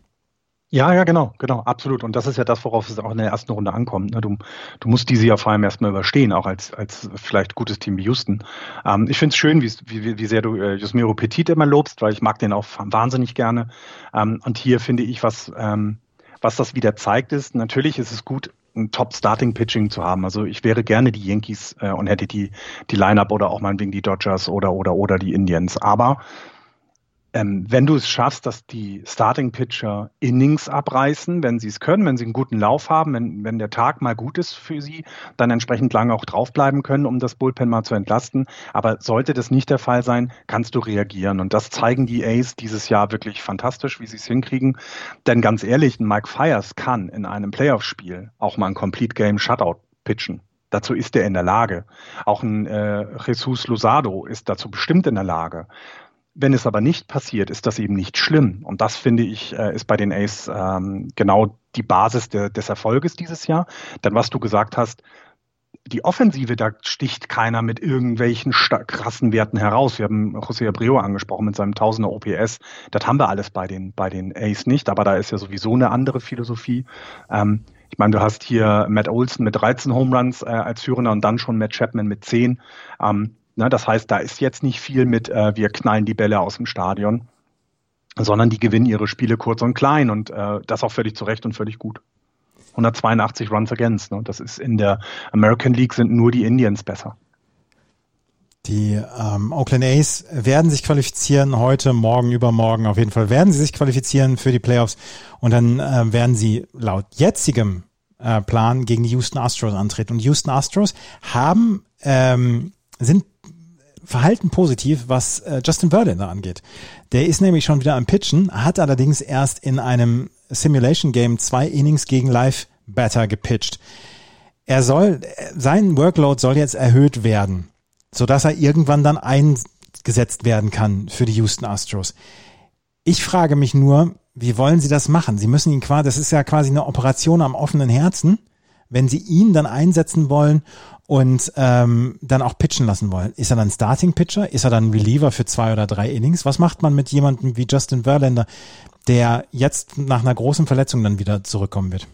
C: Ja, ja, genau, genau, absolut. Und das ist ja das, worauf es auch in der ersten Runde ankommt. Ne? Du, du musst diese ja vor allem erstmal überstehen, auch als, als vielleicht gutes Team wie Houston. Ähm, ich finde es schön, wie, wie, wie sehr du äh, Jusmiro Petit immer lobst, weil ich mag den auch wahnsinnig gerne. Ähm, und hier finde ich, was ähm, was das wieder zeigt, ist, natürlich ist es gut, ein Top-Starting-Pitching zu haben. Also ich wäre gerne die Yankees äh, und hätte die, die Line-Up oder auch meinetwegen die Dodgers oder, oder, oder die Indians. Aber ähm, wenn du es schaffst, dass die Starting Pitcher Innings abreißen, wenn sie es können, wenn sie einen guten Lauf haben, wenn, wenn der Tag mal gut ist für sie, dann entsprechend lange auch draufbleiben können, um das Bullpen mal zu entlasten. Aber sollte das nicht der Fall sein, kannst du reagieren. Und das zeigen die Ace dieses Jahr wirklich fantastisch, wie sie es hinkriegen. Denn ganz ehrlich, ein Mike Fires kann in einem Playoff-Spiel auch mal ein Complete Game Shutout pitchen. Dazu ist er in der Lage. Auch ein äh, Jesus Losado ist dazu bestimmt in der Lage. Wenn es aber nicht passiert, ist das eben nicht schlimm. Und das finde ich, äh, ist bei den Ace ähm, genau die Basis de, des Erfolges dieses Jahr. Denn was du gesagt hast, die Offensive, da sticht keiner mit irgendwelchen krassen Werten heraus. Wir haben José Abreu angesprochen mit seinem Tausender OPS. Das haben wir alles bei den, bei den Ace nicht, aber da ist ja sowieso eine andere Philosophie. Ähm, ich meine, du hast hier Matt Olson mit 13 Home Runs äh, als Führender und dann schon Matt Chapman mit 10. Ähm, Ne, das heißt, da ist jetzt nicht viel mit, äh, wir knallen die Bälle aus dem Stadion, sondern die gewinnen ihre Spiele kurz und klein und äh, das auch völlig zu Recht und völlig gut. 182 Runs against. Ne? Das ist in der American League sind nur die Indians besser.
B: Die ähm, Oakland A's werden sich qualifizieren heute, morgen, übermorgen. Auf jeden Fall werden sie sich qualifizieren für die Playoffs und dann äh, werden sie laut jetzigem äh, Plan gegen die Houston Astros antreten. Und Houston Astros haben ähm, sind verhalten positiv, was äh, Justin Verlander angeht. Der ist nämlich schon wieder am Pitchen, hat allerdings erst in einem Simulation Game zwei Innings gegen Live Batter gepitcht. Er soll, sein Workload soll jetzt erhöht werden so dass er irgendwann dann eingesetzt werden kann für die Houston Astros. Ich frage mich nur, wie wollen Sie das machen? Sie müssen ihn quasi, das ist ja quasi eine Operation am offenen Herzen, wenn Sie ihn dann einsetzen wollen und ähm, dann auch pitchen lassen wollen. Ist er dann Starting Pitcher? Ist er dann Reliever für zwei oder drei Innings? Was macht man mit jemandem wie Justin Verlander, der jetzt nach einer großen Verletzung dann wieder zurückkommen wird?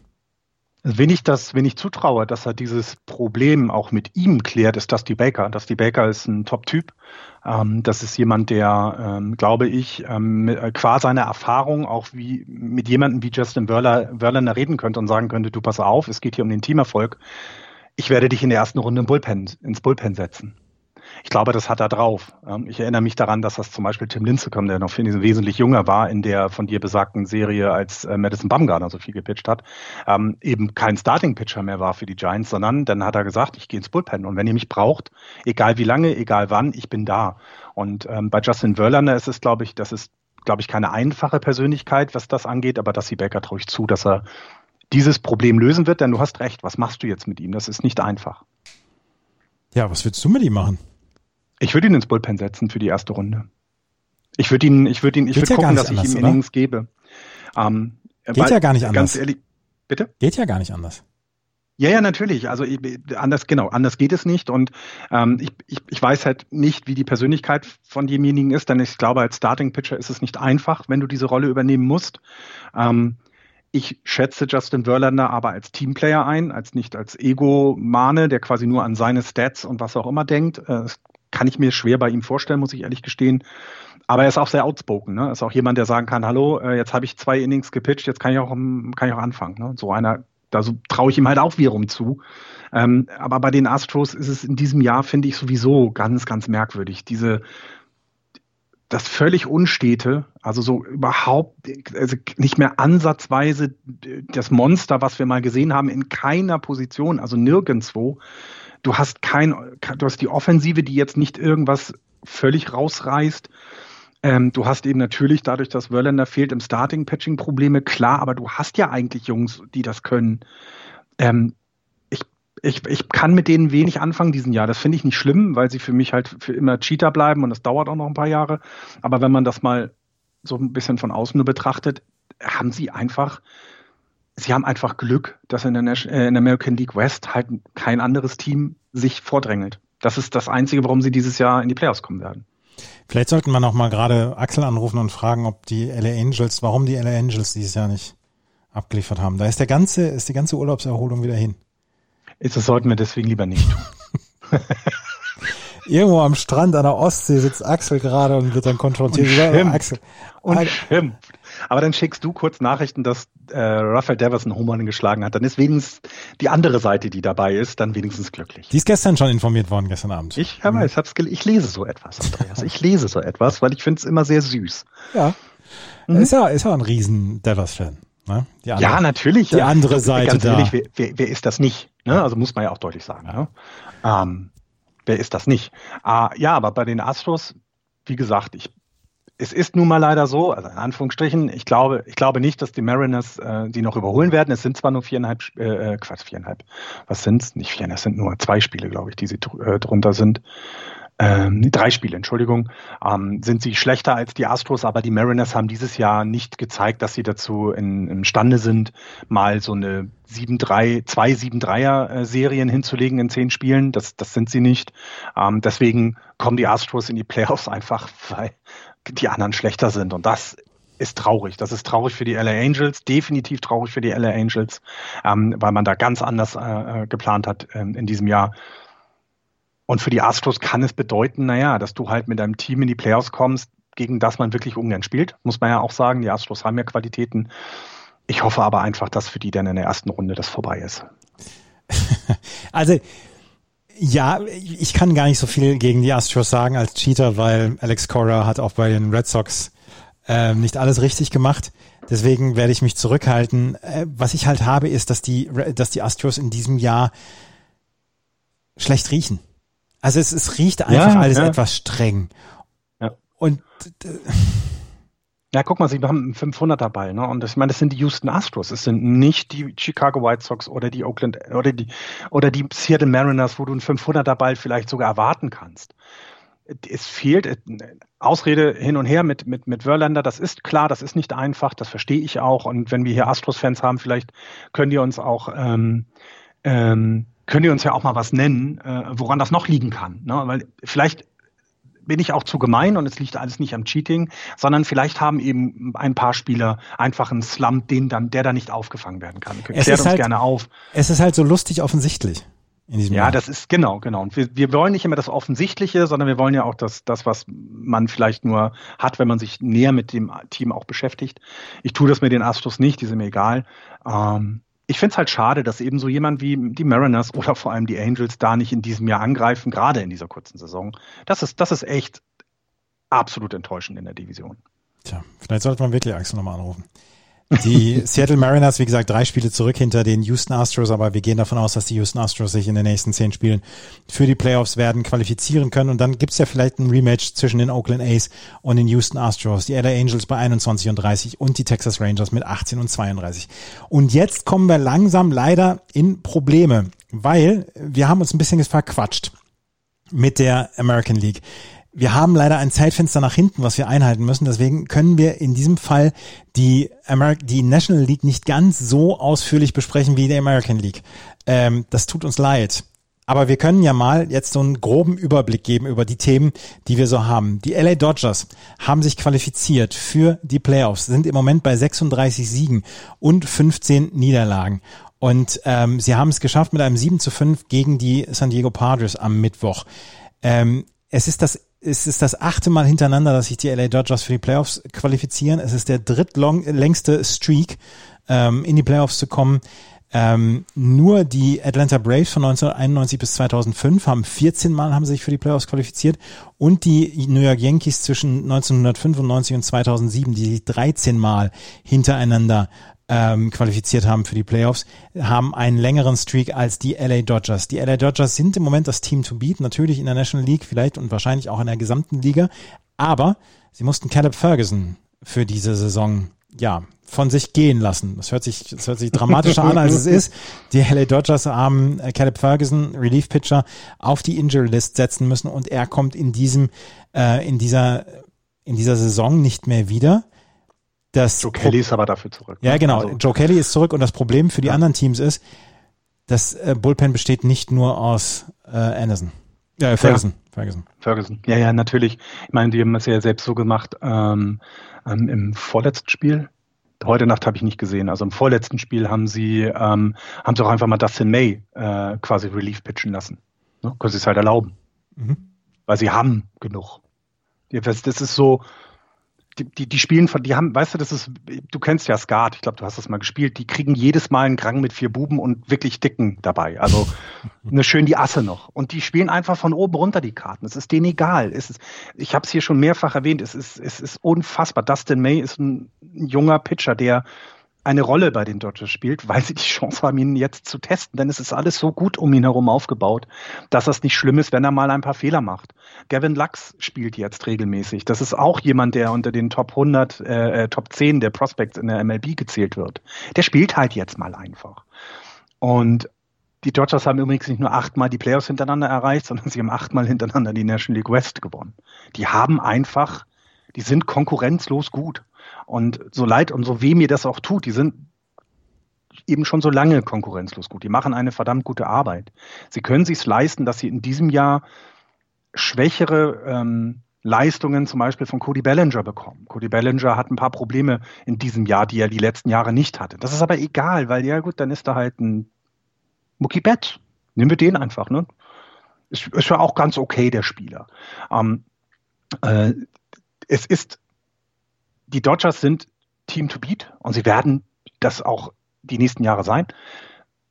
C: Wenn ich das, wenn ich zutraue, dass er dieses Problem auch mit ihm klärt, ist die Baker. Die Baker ist ein Top-Typ. Ähm, das ist jemand, der, ähm, glaube ich, ähm, äh, qua seiner Erfahrung auch wie mit jemandem wie Justin Wörler reden könnte und sagen könnte, du pass auf, es geht hier um den Teamerfolg. Ich werde dich in der ersten Runde im Bullpen, ins Bullpen setzen. Ich glaube, das hat er drauf. Ähm, ich erinnere mich daran, dass das zum Beispiel Tim Lincecum, der noch wesentlich jünger war, in der von dir besagten Serie, als äh, Madison Bumgarner so viel gepitcht hat, ähm, eben kein Starting-Pitcher mehr war für die Giants, sondern dann hat er gesagt, ich gehe ins Bullpen und wenn ihr mich braucht, egal wie lange, egal wann, ich bin da. Und ähm, bei Justin Verlander ist es, glaube ich, das ist, glaube ich, keine einfache Persönlichkeit, was das angeht, aber Dusty Baker traue ich zu, dass er dieses Problem lösen wird, denn du hast recht, was machst du jetzt mit ihm? Das ist nicht einfach.
B: Ja, was willst du mit ihm machen?
C: Ich würde ihn ins Bullpen setzen für die erste Runde. Ich würde ihn, ich würde ihn, ich würde ja gucken, dass anders, ich ihm Innings gebe.
B: Ähm, Geht weil, ja gar nicht anders.
C: Ganz ehrlich, bitte?
B: Geht ja gar nicht anders.
C: Ja, ja, natürlich. Also anders, genau, anders geht es nicht. Und ähm, ich, ich, ich weiß halt nicht, wie die Persönlichkeit von demjenigen ist, denn ich glaube, als Starting Pitcher ist es nicht einfach, wenn du diese Rolle übernehmen musst. Ähm, ich schätze Justin Verlander aber als Teamplayer ein, als nicht als Ego-Mane, der quasi nur an seine Stats und was auch immer denkt. Äh, das kann ich mir schwer bei ihm vorstellen, muss ich ehrlich gestehen. Aber er ist auch sehr outspoken. Ne? Ist auch jemand, der sagen kann, hallo, äh, jetzt habe ich zwei Innings gepitcht, jetzt kann ich auch, kann ich auch anfangen. Ne? So einer, da so traue ich ihm halt auch wiederum zu. Ähm, aber bei den Astros ist es in diesem Jahr, finde ich, sowieso ganz, ganz merkwürdig. Diese, das völlig Unstete, also so überhaupt, also nicht mehr ansatzweise das Monster, was wir mal gesehen haben, in keiner Position, also nirgendwo. Du hast kein, du hast die Offensive, die jetzt nicht irgendwas völlig rausreißt. Ähm, du hast eben natürlich dadurch, dass Verlander fehlt im Starting-Patching Probleme, klar, aber du hast ja eigentlich Jungs, die das können. Ähm, ich, ich, kann mit denen wenig anfangen diesen Jahr. Das finde ich nicht schlimm, weil sie für mich halt für immer Cheater bleiben und das dauert auch noch ein paar Jahre. Aber wenn man das mal so ein bisschen von außen nur betrachtet, haben sie einfach sie haben einfach Glück, dass in der, äh, in der American League West halt kein anderes Team sich vordrängelt. Das ist das Einzige, warum sie dieses Jahr in die Playoffs kommen werden.
B: Vielleicht sollten wir noch mal gerade Axel anrufen und fragen, ob die LA Angels, warum die LA Angels dieses Jahr nicht abgeliefert haben. Da ist der ganze, ist die ganze Urlaubserholung wieder hin.
C: Das sollten wir deswegen lieber nicht tun.
B: Irgendwo am Strand an der Ostsee sitzt Axel gerade und wird dann konfrontiert. Und
C: schimpft. Axel. Und schimpft. Aber dann schickst du kurz Nachrichten, dass äh, Rafael Devers einen Home geschlagen hat. Dann ist wenigstens die andere Seite, die dabei ist, dann wenigstens glücklich.
B: Die ist gestern schon informiert worden, gestern Abend.
C: Ich, ja, mhm. ich, hab's ich lese so etwas, Andreas. Ich lese so etwas, weil ich finde es immer sehr süß.
B: Ja. Mhm. Ist ja, ist ja ein riesen Devers-Fan. Ne?
C: ja, natürlich.
B: Die ja. andere Seite Ganz ehrlich,
C: da. Wer, wer, wer, ist das nicht? Ne? Also muss man ja auch deutlich sagen. Ne? Ähm, wer ist das nicht? Ah, ja, aber bei den Astros, wie gesagt, ich es ist nun mal leider so, also in Anführungsstrichen, ich glaube, ich glaube nicht, dass die Mariners äh, die noch überholen werden. Es sind zwar nur viereinhalb, äh, äh Quatsch, viereinhalb, was sind's? Nicht viereinhalb, es sind nur zwei Spiele, glaube ich, die sie äh, drunter sind. Ähm, drei Spiele, Entschuldigung, ähm, sind sie schlechter als die Astros, aber die Mariners haben dieses Jahr nicht gezeigt, dass sie dazu in, imstande sind, mal so eine 7-3, zwei 7-3er-Serien hinzulegen in zehn Spielen. Das, das sind sie nicht. Ähm, deswegen kommen die Astros in die Playoffs einfach, weil die anderen schlechter sind. Und das ist traurig. Das ist traurig für die LA Angels, definitiv traurig für die LA Angels, ähm, weil man da ganz anders äh, äh, geplant hat ähm, in diesem Jahr. Und für die Astros kann es bedeuten, naja, dass du halt mit deinem Team in die Playoffs kommst, gegen das man wirklich ungern spielt, muss man ja auch sagen. Die Astros haben ja Qualitäten. Ich hoffe aber einfach, dass für die dann in der ersten Runde das vorbei ist.
B: Also Ja, ich kann gar nicht so viel gegen die Astros sagen als Cheater, weil Alex Cora hat auch bei den Red Sox äh, nicht alles richtig gemacht. Deswegen werde ich mich zurückhalten. Äh, was ich halt habe, ist, dass die, dass die Astros in diesem Jahr schlecht riechen. Also es, es riecht einfach ja, alles ja. etwas streng. Ja. Und äh,
C: ja, guck mal, sie haben einen 500er Ball, ne? Und ich meine, das sind die Houston Astros. Es sind nicht die Chicago White Sox oder die Oakland oder die oder die Seattle Mariners, wo du einen 500er Ball vielleicht sogar erwarten kannst. Es fehlt äh, Ausrede hin und her mit mit mit Verlander. Das ist klar, das ist nicht einfach. Das verstehe ich auch. Und wenn wir hier Astros-Fans haben, vielleicht können die uns auch ähm, ähm, können die uns ja auch mal was nennen, äh, woran das noch liegen kann. Ne? Weil vielleicht bin ich auch zu gemein und es liegt alles nicht am Cheating, sondern vielleicht haben eben ein paar Spieler einfach einen Slump, den dann, der da nicht aufgefangen werden kann.
B: Es Klärt uns halt, gerne auf. Es ist halt so lustig offensichtlich.
C: In diesem ja, Jahr. das ist genau, genau. Und wir, wir wollen nicht immer das Offensichtliche, sondern wir wollen ja auch das, das, was man vielleicht nur hat, wenn man sich näher mit dem Team auch beschäftigt. Ich tue das mit den Astros nicht, die sind mir egal. Ähm, ich finde es halt schade, dass eben so jemand wie die Mariners oder vor allem die Angels da nicht in diesem Jahr angreifen, gerade in dieser kurzen Saison. Das ist, das ist echt absolut enttäuschend in der Division.
B: Tja, vielleicht sollte man wirklich Axel nochmal anrufen. Die Seattle Mariners, wie gesagt, drei Spiele zurück hinter den Houston Astros, aber wir gehen davon aus, dass die Houston Astros sich in den nächsten zehn Spielen für die Playoffs werden qualifizieren können. Und dann gibt's ja vielleicht ein Rematch zwischen den Oakland A's und den Houston Astros, die LA Angels bei 21 und 30 und die Texas Rangers mit 18 und 32. Und jetzt kommen wir langsam leider in Probleme, weil wir haben uns ein bisschen verquatscht mit der American League. Wir haben leider ein Zeitfenster nach hinten, was wir einhalten müssen. Deswegen können wir in diesem Fall die, Amer die National League nicht ganz so ausführlich besprechen wie die American League. Ähm, das tut uns leid. Aber wir können ja mal jetzt so einen groben Überblick geben über die Themen, die wir so haben. Die LA Dodgers haben sich qualifiziert für die Playoffs, sind im Moment bei 36 Siegen und 15 Niederlagen. Und ähm, sie haben es geschafft mit einem 7 zu 5 gegen die San Diego Padres am Mittwoch. Ähm, es ist das es ist das achte Mal hintereinander, dass sich die LA Dodgers für die Playoffs qualifizieren. Es ist der drittlängste Streak, ähm, in die Playoffs zu kommen. Ähm, nur die Atlanta Braves von 1991 bis 2005 haben 14 Mal haben sich für die Playoffs qualifiziert und die New York Yankees zwischen 1995 und 2007, die sich 13 Mal hintereinander ähm, qualifiziert haben für die Playoffs, haben einen längeren Streak als die LA Dodgers. Die LA Dodgers sind im Moment das Team to beat, natürlich in der National League vielleicht und wahrscheinlich auch in der gesamten Liga, aber sie mussten Caleb Ferguson für diese Saison ja, von sich gehen lassen. Das hört sich, das hört sich dramatischer an, als es ist. Die LA Dodgers haben äh, Caleb Ferguson, Relief Pitcher, auf die Injury List setzen müssen und er kommt in diesem, äh, in dieser, in dieser Saison nicht mehr wieder.
C: Das Joe Kelly ist aber dafür zurück.
B: Ja, genau. Also. Joe Kelly ist zurück und das Problem für die ja. anderen Teams ist, das äh, Bullpen besteht nicht nur aus äh, Anderson.
C: Ja, Ferguson. Ja. Ferguson. Ferguson. Ja, ja, natürlich. Ich meine, die haben es ja selbst so gemacht ähm, ähm, im vorletzten Spiel. Heute Nacht habe ich nicht gesehen. Also im vorletzten Spiel haben sie ähm, haben sie auch einfach mal Dustin May äh, quasi Relief pitchen lassen. Ne? Können sie es halt erlauben. Mhm. Weil sie haben genug. Das ist so, die, die, spielen von, die haben, weißt du, das ist, du kennst ja Skat, ich glaube, du hast das mal gespielt, die kriegen jedes Mal einen Krang mit vier Buben und wirklich dicken dabei. Also eine schön die Asse noch. Und die spielen einfach von oben runter die Karten. Es ist denen egal. Es ist, ich habe es hier schon mehrfach erwähnt, es ist, es ist unfassbar. Dustin May ist ein, ein junger Pitcher, der eine Rolle bei den Dodgers spielt, weil sie die Chance haben, ihn jetzt zu testen. Denn es ist alles so gut um ihn herum aufgebaut, dass das nicht schlimm ist, wenn er mal ein paar Fehler macht. Gavin Lux spielt jetzt regelmäßig. Das ist auch jemand, der unter den Top 100, äh, äh, Top 10 der Prospects in der MLB gezählt wird. Der spielt halt jetzt mal einfach. Und die Dodgers haben übrigens nicht nur achtmal die Playoffs hintereinander erreicht, sondern sie haben achtmal hintereinander die National League West gewonnen. Die haben einfach, die sind konkurrenzlos gut. Und so leid und so weh mir das auch tut, die sind eben schon so lange konkurrenzlos gut. Die machen eine verdammt gute Arbeit. Sie können sich leisten, dass sie in diesem Jahr schwächere ähm, Leistungen zum Beispiel von Cody Bellinger bekommen. Cody Bellinger hat ein paar Probleme in diesem Jahr, die er die letzten Jahre nicht hatte. Das ist aber egal, weil ja gut, dann ist da halt ein Mookie Betts. Nehmen wir den einfach, ne? Ist, ist ja auch ganz okay, der Spieler. Ähm, äh, es ist die Dodgers sind Team to beat und sie werden das auch die nächsten Jahre sein.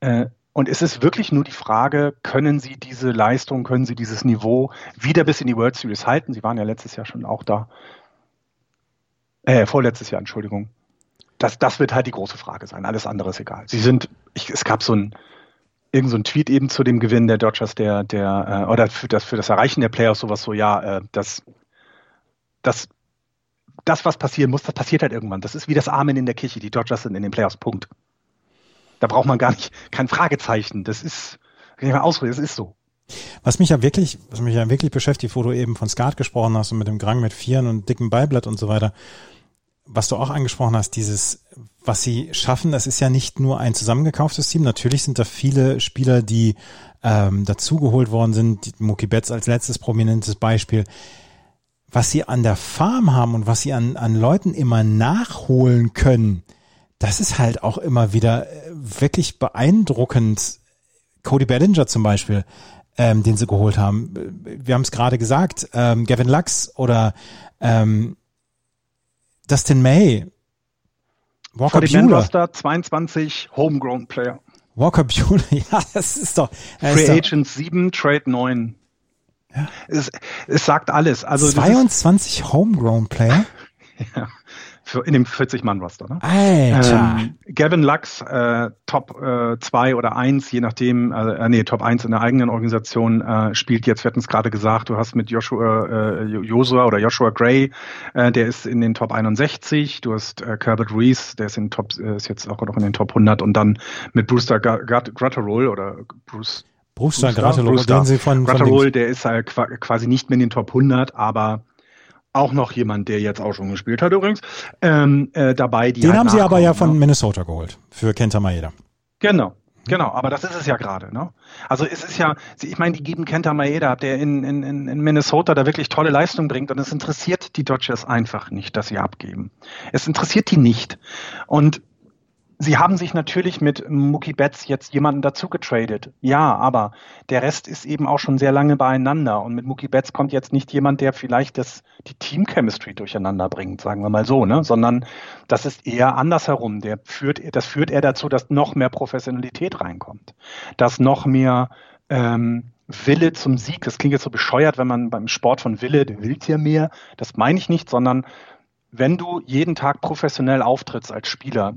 C: Äh, Und es ist wirklich nur die Frage, können Sie diese Leistung, können Sie dieses Niveau wieder bis in die World Series halten? Sie waren ja letztes Jahr schon auch da. Äh, vorletztes Jahr, Entschuldigung. Das, das wird halt die große Frage sein. Alles andere ist egal. Sie sind, ich, es gab so ein, irgend so ein Tweet eben zu dem Gewinn der Dodgers, der, der, äh, oder für das, für das Erreichen der Playoffs sowas so, ja, äh, das, das, das, was passieren muss, das passiert halt irgendwann. Das ist wie das Amen in der Kirche. Die Dodgers sind in den Playoffs. Punkt. Da braucht man gar nicht, kein Fragezeichen. Das ist, kann ich mal ausreden, das ist so.
B: Was mich ja wirklich, was mich ja wirklich beschäftigt, wo du eben von Skat gesprochen hast und mit dem Grang mit Vieren und dicken Beiblatt und so weiter, was du auch angesprochen hast, dieses, was sie schaffen, das ist ja nicht nur ein zusammengekauftes Team. Natürlich sind da viele Spieler, die ähm, dazugeholt worden sind. Mookie Betts als letztes prominentes Beispiel. Was sie an der Farm haben und was sie an, an Leuten immer nachholen können, das ist halt auch immer wieder äh, wirklich beeindruckend. Cody Bellinger zum Beispiel, ähm, den sie geholt haben. Wir haben es gerade gesagt, ähm, Gavin Lux oder ähm, Dustin May.
C: Walker Buehler. 22 Homegrown Player.
B: Walker Buehler, ja, das ist doch.
C: Free ist Agents 7, Trade 9. Ja. Es, es sagt alles. Also
B: 22 Homegrown Player?
C: ja für, in dem 40-Mann-Roster. Ne?
B: Alter.
C: Ähm, Gavin Lux, äh, Top 2 äh, oder 1, je nachdem, äh, äh, nee, Top 1 in der eigenen Organisation, äh, spielt jetzt, wir hatten es gerade gesagt, du hast mit Joshua, äh, Joshua oder Joshua Gray, äh, der ist in den Top 61, du hast äh, Herbert Reese, der ist, in Top, äh, ist jetzt auch noch in den Top 100 und dann mit Brewster Gratterol oder Bruce
B: Brewster Gratterol, den sie von,
C: Gratterol, der ist halt quasi nicht mehr in den Top 100, aber auch noch jemand, der jetzt auch schon gespielt hat übrigens, ähm, äh, dabei.
B: Den halt haben sie aber ja von ne? Minnesota geholt, für Kenta Maeda.
C: Genau. Genau, aber das ist es ja gerade. Ne? Also es ist ja, ich meine, die geben Kenta Maeda, der in, in, in Minnesota da wirklich tolle Leistung bringt und es interessiert die Dodgers einfach nicht, dass sie abgeben. Es interessiert die nicht. Und Sie haben sich natürlich mit Mookie Betts jetzt jemanden dazu getradet. Ja, aber der Rest ist eben auch schon sehr lange beieinander. Und mit Mookie Betts kommt jetzt nicht jemand, der vielleicht das, die Team-Chemistry durcheinander bringt, sagen wir mal so, ne? Sondern das ist eher andersherum. Der führt, das führt eher dazu, dass noch mehr Professionalität reinkommt. Dass noch mehr ähm, Wille zum Sieg. Das klingt jetzt so bescheuert, wenn man beim Sport von Wille, der will ja mehr. Das meine ich nicht, sondern wenn du jeden Tag professionell auftrittst als Spieler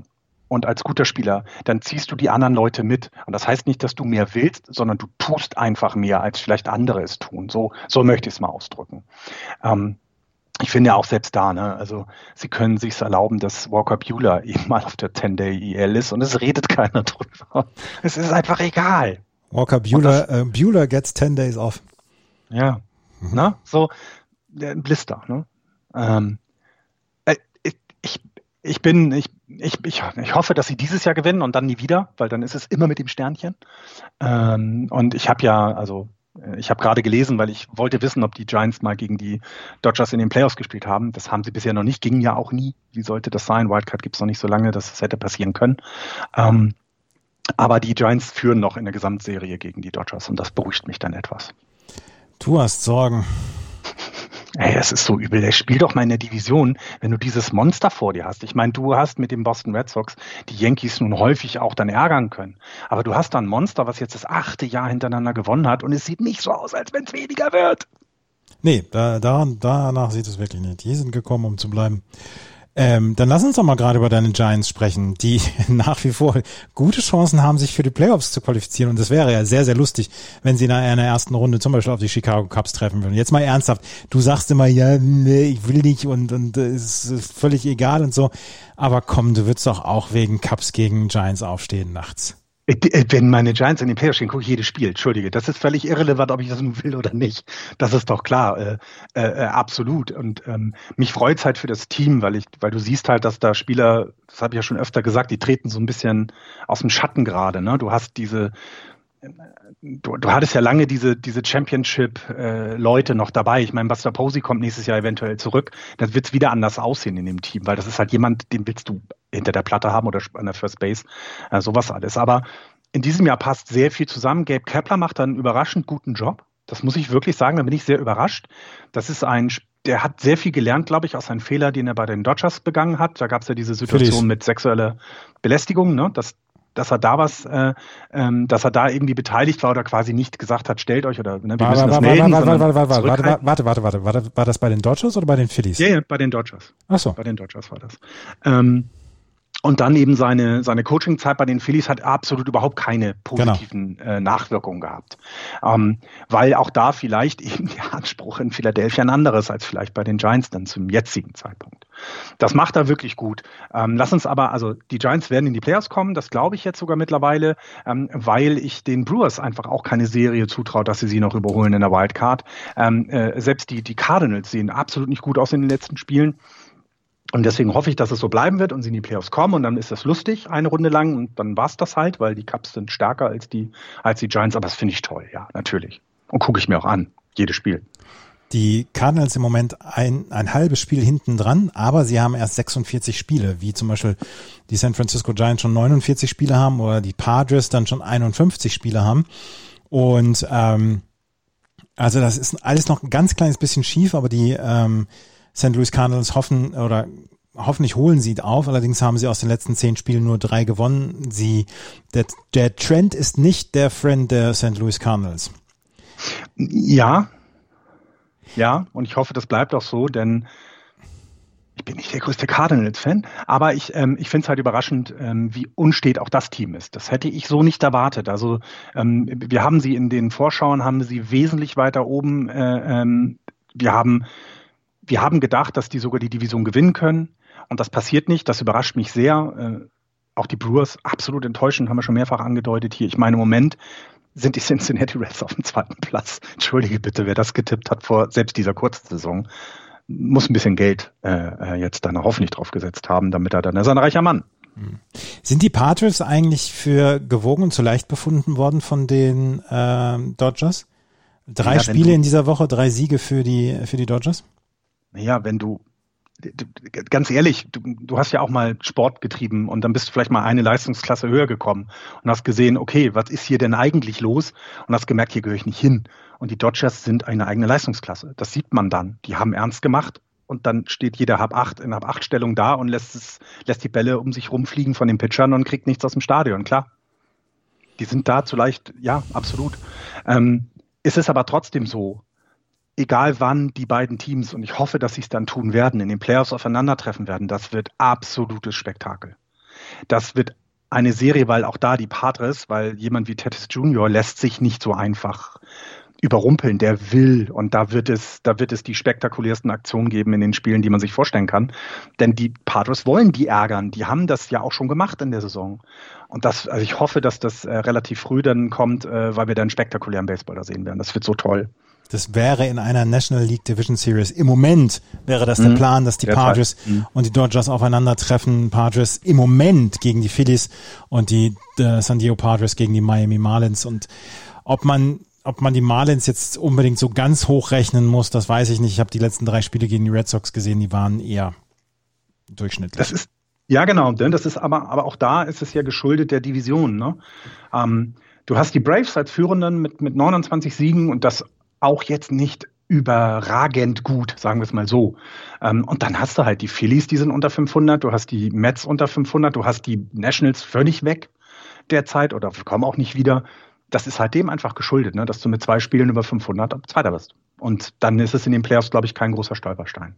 C: und als guter Spieler, dann ziehst du die anderen Leute mit. Und das heißt nicht, dass du mehr willst, sondern du tust einfach mehr, als vielleicht andere es tun. So, so möchte ich es mal ausdrücken. Ähm, ich finde ja auch selbst da, ne, also sie können sich erlauben, dass Walker Bueller eben mal auf der 10-Day-EL ist und es redet keiner drüber. Es ist einfach egal.
B: Walker Bueller, äh, Bueller gets 10 days off.
C: Ja, mhm. na, so, ein Blister, ne? Ähm, äh, ich, ich, bin, ich ich, ich, ich hoffe, dass sie dieses Jahr gewinnen und dann nie wieder, weil dann ist es immer mit dem Sternchen. Ähm, und ich habe ja, also äh, ich habe gerade gelesen, weil ich wollte wissen, ob die Giants mal gegen die Dodgers in den Playoffs gespielt haben. Das haben sie bisher noch nicht, ging ja auch nie. Wie sollte das sein? Wildcard gibt es noch nicht so lange, dass es hätte passieren können. Ähm, aber die Giants führen noch in der Gesamtserie gegen die Dodgers und das beruhigt mich dann etwas.
B: Du hast Sorgen.
C: Ey, das ist so übel. Der spielt doch mal in der Division, wenn du dieses Monster vor dir hast. Ich meine, du hast mit den Boston Red Sox die Yankees nun häufig auch dann ärgern können. Aber du hast da ein Monster, was jetzt das achte Jahr hintereinander gewonnen hat und es sieht nicht so aus, als wenn es weniger wird.
B: Nee, da, da, danach sieht es wirklich nicht. Die sind gekommen, um zu bleiben. Ähm, dann lass uns doch mal gerade über deine Giants sprechen, die nach wie vor gute Chancen haben, sich für die Playoffs zu qualifizieren. Und das wäre ja sehr, sehr lustig, wenn sie in einer ersten Runde zum Beispiel auf die Chicago Cubs treffen würden. Jetzt mal ernsthaft. Du sagst immer, ja, nee, ich will nicht und, und es ist völlig egal und so. Aber komm, du würdest doch auch wegen Cubs gegen Giants aufstehen nachts.
C: Äh, wenn meine Giants in den Playoffs stehen, gucke ich jedes Spiel. Entschuldige, das ist völlig irrelevant, ob ich das nun will oder nicht. Das ist doch klar, äh, äh, äh absolut. Und ähm, mich freut's halt für das Team, weil ich, weil du siehst halt, dass da Spieler, das habe ich ja schon öfter gesagt, die treten so ein bisschen aus dem Schatten gerade. Ne? Du hast diese du, du hattest ja lange diese, diese Championship-Leute äh, noch dabei. Ich meine, Buster Posey kommt nächstes Jahr eventuell zurück. Dann wird es wieder anders aussehen in dem Team, weil das ist halt jemand, den willst du hinter der Platte haben oder an der First Base, äh, sowas alles. Aber in diesem Jahr passt sehr viel zusammen. Gabe Kepler macht einen überraschend guten Job. Das muss ich wirklich sagen, da bin ich sehr überrascht. Das ist ein, der hat sehr viel gelernt, glaube ich, aus seinem Fehler, den er bei den Dodgers begangen hat. Da gab es ja diese Situation mit sexueller Belästigung. Ne? Das dass er da was, äh, ähm, dass er da irgendwie beteiligt war oder quasi nicht gesagt hat, stellt euch oder ne, wir müssen das melden.
B: Warte, warte, warte, warte, warte, warte, warte, war das bei den Dodgers oder bei den Phillies?
C: Ja, ja, bei den Dodgers.
B: Ach so.
C: Bei den Dodgers war das. Ähm, und dann eben seine, seine Coaching-Zeit bei den Phillies hat absolut überhaupt keine positiven genau. äh, Nachwirkungen gehabt. Ähm, weil auch da vielleicht eben der Anspruch in Philadelphia ein anderes als vielleicht bei den Giants dann zum jetzigen Zeitpunkt. Das macht er wirklich gut. Ähm, lass uns aber, also die Giants werden in die Playoffs kommen, das glaube ich jetzt sogar mittlerweile, ähm, weil ich den Brewers einfach auch keine Serie zutraue, dass sie sie noch überholen in der Wildcard. Ähm, äh, selbst die, die Cardinals sehen absolut nicht gut aus in den letzten Spielen. Und deswegen hoffe ich, dass es so bleiben wird und sie in die Playoffs kommen und dann ist das lustig, eine Runde lang und dann war es das halt, weil die Cups sind stärker als die, als die Giants, aber das finde ich toll, ja, natürlich. Und gucke ich mir auch an, jedes Spiel.
B: Die Cardinals im Moment ein, ein halbes Spiel hinten dran, aber sie haben erst 46 Spiele, wie zum Beispiel die San Francisco Giants schon 49 Spiele haben oder die Padres dann schon 51 Spiele haben. Und ähm, also das ist alles noch ein ganz kleines bisschen schief, aber die ähm, St. Louis Cardinals hoffen oder hoffentlich holen sie auf. Allerdings haben sie aus den letzten zehn Spielen nur drei gewonnen. Sie, der, der Trend ist nicht der Friend der St. Louis Cardinals.
C: Ja, ja, und ich hoffe, das bleibt auch so, denn ich bin nicht der größte Cardinals-Fan, aber ich, ähm, ich finde es halt überraschend, ähm, wie unstet auch das Team ist. Das hätte ich so nicht erwartet. Also ähm, wir haben sie in den Vorschauen, haben sie wesentlich weiter oben. Äh, ähm, wir haben wir haben gedacht, dass die sogar die Division gewinnen können. Und das passiert nicht. Das überrascht mich sehr. Äh, auch die Brewers absolut enttäuschend, haben wir schon mehrfach angedeutet hier. Ich meine, im Moment sind die Cincinnati Reds auf dem zweiten Platz. Entschuldige bitte, wer das getippt hat vor selbst dieser kurzen Saison, muss ein bisschen Geld äh, äh jetzt dann hoffentlich drauf gesetzt haben, damit er dann, ist ein reicher Mann. Hm.
B: Sind die Padres eigentlich für gewogen und zu leicht befunden worden von den äh, Dodgers? Drei ja, Spiele in dieser Woche, drei Siege für die, für die Dodgers?
C: Naja, wenn du, ganz ehrlich, du, du hast ja auch mal Sport getrieben und dann bist du vielleicht mal eine Leistungsklasse höher gekommen und hast gesehen, okay, was ist hier denn eigentlich los? Und hast gemerkt, hier gehöre ich nicht hin. Und die Dodgers sind eine eigene Leistungsklasse. Das sieht man dann. Die haben ernst gemacht und dann steht jeder Hab acht in Hab acht Stellung da und lässt es, lässt die Bälle um sich rumfliegen von den Pitchern und kriegt nichts aus dem Stadion, klar. Die sind da zu leicht, ja, absolut. Ähm, es ist aber trotzdem so, egal wann die beiden Teams, und ich hoffe, dass sie es dann tun werden, in den Playoffs aufeinandertreffen werden, das wird absolutes Spektakel. Das wird eine Serie, weil auch da die Padres, weil jemand wie Tatis Jr. lässt sich nicht so einfach überrumpeln, der will und da wird es, da wird es die spektakulärsten Aktionen geben in den Spielen, die man sich vorstellen kann. Denn die Padres wollen die ärgern, die haben das ja auch schon gemacht in der Saison. Und das, also ich hoffe, dass das äh, relativ früh dann kommt, äh, weil wir dann spektakulären Baseball da sehen werden. Das wird so toll.
B: Das wäre in einer National League Division Series. Im Moment wäre das mhm. der Plan, dass die Derzeit. Padres mhm. und die Dodgers aufeinandertreffen. Padres im Moment gegen die Phillies und die äh, San Diego Padres gegen die Miami Marlins. Und ob man ob man die Marlins jetzt unbedingt so ganz hoch rechnen muss, das weiß ich nicht. Ich habe die letzten drei Spiele gegen die Red Sox gesehen, die waren eher durchschnittlich.
C: Das ist ja genau, denn das ist aber aber auch da ist es ja geschuldet der Division. Ne? Ähm, du hast die Braves als Führenden mit mit 29 Siegen und das auch jetzt nicht überragend gut, sagen wir es mal so. Ähm, und dann hast du halt die Phillies, die sind unter 500, du hast die Mets unter 500, du hast die Nationals völlig weg derzeit oder kommen auch nicht wieder. Das ist halt dem einfach geschuldet, ne, dass du mit zwei Spielen über 500 Zweiter bist. Und dann ist es in den Playoffs, glaube ich, kein großer Stolperstein.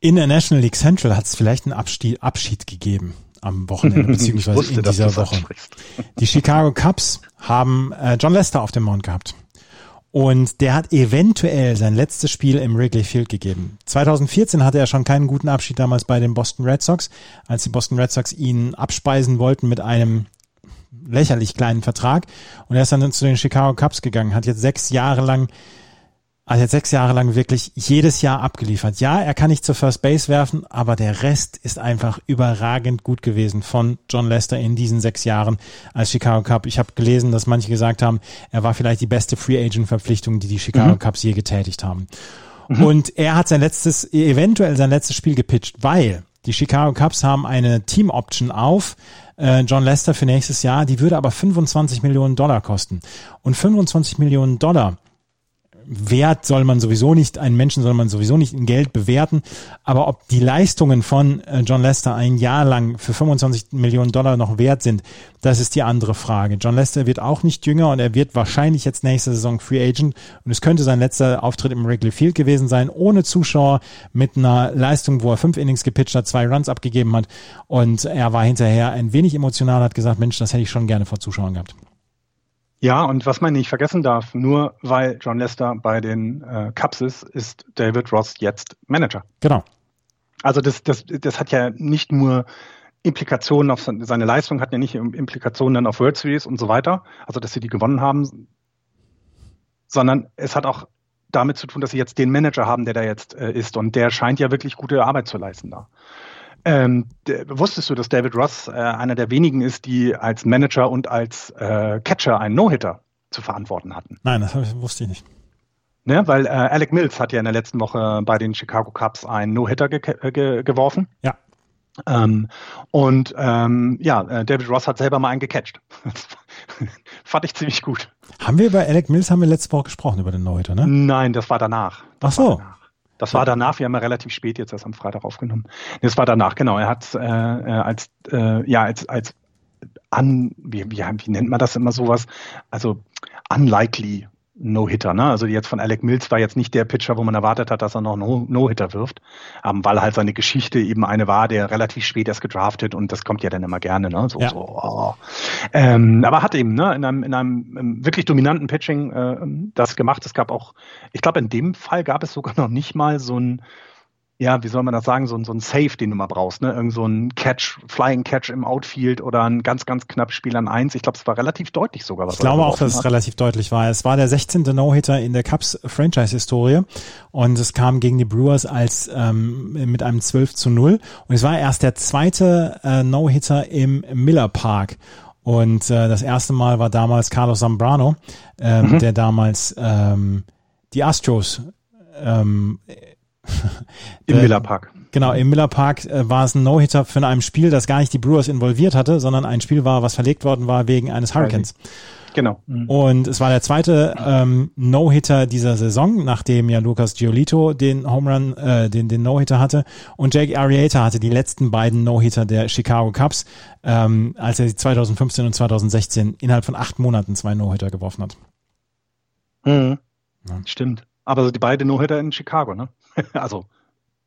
B: In der National League Central hat es vielleicht einen Abschied, Abschied gegeben am Wochenende, beziehungsweise wusste, in dieser Woche. Die Chicago Cubs haben äh, John Lester auf dem Mount gehabt. Und der hat eventuell sein letztes Spiel im Wrigley Field gegeben. 2014 hatte er schon keinen guten Abschied damals bei den Boston Red Sox, als die Boston Red Sox ihn abspeisen wollten mit einem lächerlich kleinen Vertrag. Und er ist dann zu den Chicago Cubs gegangen, hat jetzt sechs Jahre lang also jetzt sechs Jahre lang wirklich jedes Jahr abgeliefert. Ja, er kann nicht zur First Base werfen, aber der Rest ist einfach überragend gut gewesen von John Lester in diesen sechs Jahren als Chicago Cup. Ich habe gelesen, dass manche gesagt haben, er war vielleicht die beste Free Agent Verpflichtung, die die Chicago mhm. Cubs je getätigt haben. Mhm. Und er hat sein letztes, eventuell sein letztes Spiel gepitcht, weil die Chicago Cubs haben eine Team Option auf äh, John Lester für nächstes Jahr, die würde aber 25 Millionen Dollar kosten. Und 25 Millionen Dollar Wert soll man sowieso nicht, einen Menschen soll man sowieso nicht in Geld bewerten. Aber ob die Leistungen von äh, John Lester ein Jahr lang für 25 Millionen Dollar noch wert sind, das ist die andere Frage. John Lester wird auch nicht jünger und er wird wahrscheinlich jetzt nächste Saison Free Agent und es könnte sein letzter Auftritt im Wrigley Field gewesen sein, ohne Zuschauer, mit einer Leistung, wo er fünf Innings gepitcht hat, zwei Runs abgegeben hat und er war hinterher ein wenig emotional, hat gesagt, Mensch, das hätte ich schon gerne vor Zuschauern gehabt.
C: Ja, und was man nicht vergessen darf, nur weil John Lester bei den äh, Cubs ist, ist David Ross jetzt Manager.
B: Genau.
C: Also das, das, das hat ja nicht nur Implikationen auf seine Leistung, hat ja nicht Implikationen dann auf World Series und so weiter, also dass sie die gewonnen haben, sondern es hat auch damit zu tun, dass sie jetzt den Manager haben, der da jetzt äh, ist und der scheint ja wirklich gute Arbeit zu leisten da. Ähm, wusstest du, dass David Ross äh, einer der wenigen ist, die als Manager und als äh, Catcher einen No-Hitter zu verantworten hatten?
B: Nein, das wusste ich nicht.
C: Ne, weil äh, Alec Mills hat ja in der letzten Woche bei den Chicago Cubs einen No-Hitter ge ge geworfen.
B: Ja.
C: Ähm, und ähm, ja, äh, David Ross hat selber mal einen gecatcht. Fand ich ziemlich gut.
B: Haben wir über Alec Mills haben wir letzte Woche gesprochen über den No-Hitter, ne?
C: Nein, das war danach.
B: Das Ach so.
C: Danach. Das war danach, wir haben ja relativ spät jetzt erst am Freitag aufgenommen. Das war danach, genau. Er hat äh, äh als, äh, ja, als, als an, wie, wie, wie nennt man das immer sowas? Also unlikely No-Hitter. Ne? Also jetzt von Alec Mills war jetzt nicht der Pitcher, wo man erwartet hat, dass er noch No-Hitter wirft, ähm, weil halt seine Geschichte eben eine war, der relativ spät erst gedraftet und das kommt ja dann immer gerne. Ne? So, ja. so, oh. ähm, aber hat eben ne, in, einem, in einem wirklich dominanten Pitching äh, das gemacht. Es gab auch, ich glaube, in dem Fall gab es sogar noch nicht mal so ein ja, wie soll man das sagen, so, so ein Safe, den du mal brauchst, ne? Irgend so ein Catch, Flying Catch im Outfield oder ein ganz, ganz knapp Spiel an eins. Ich glaube, es war relativ deutlich sogar.
B: Was ich glaube auch, dass hat. es relativ deutlich war. Es war der 16. No-Hitter in der Cubs Franchise-Historie und es kam gegen die Brewers als ähm, mit einem 12 zu 0 und es war erst der zweite äh, No-Hitter im Miller Park. Und äh, das erste Mal war damals Carlos Zambrano, ähm, mhm. der damals ähm, die Astros ähm,
C: Im äh, Miller Park.
B: Genau, im Miller Park äh, war es ein No-Hitter von einem Spiel, das gar nicht die Brewers involviert hatte, sondern ein Spiel war, was verlegt worden war wegen eines Hurricanes.
C: Genau.
B: Mhm. Und es war der zweite ähm, No-Hitter dieser Saison, nachdem ja Lucas Giolito den Home Run, äh, den, den No-Hitter hatte. Und Jake Arrieta hatte die letzten beiden No-Hitter der Chicago Cubs, ähm, als er 2015 und 2016 innerhalb von acht Monaten zwei No-Hitter geworfen hat.
C: Mhm. Ja. Stimmt. Aber die beiden No-Hitter in Chicago, ne? also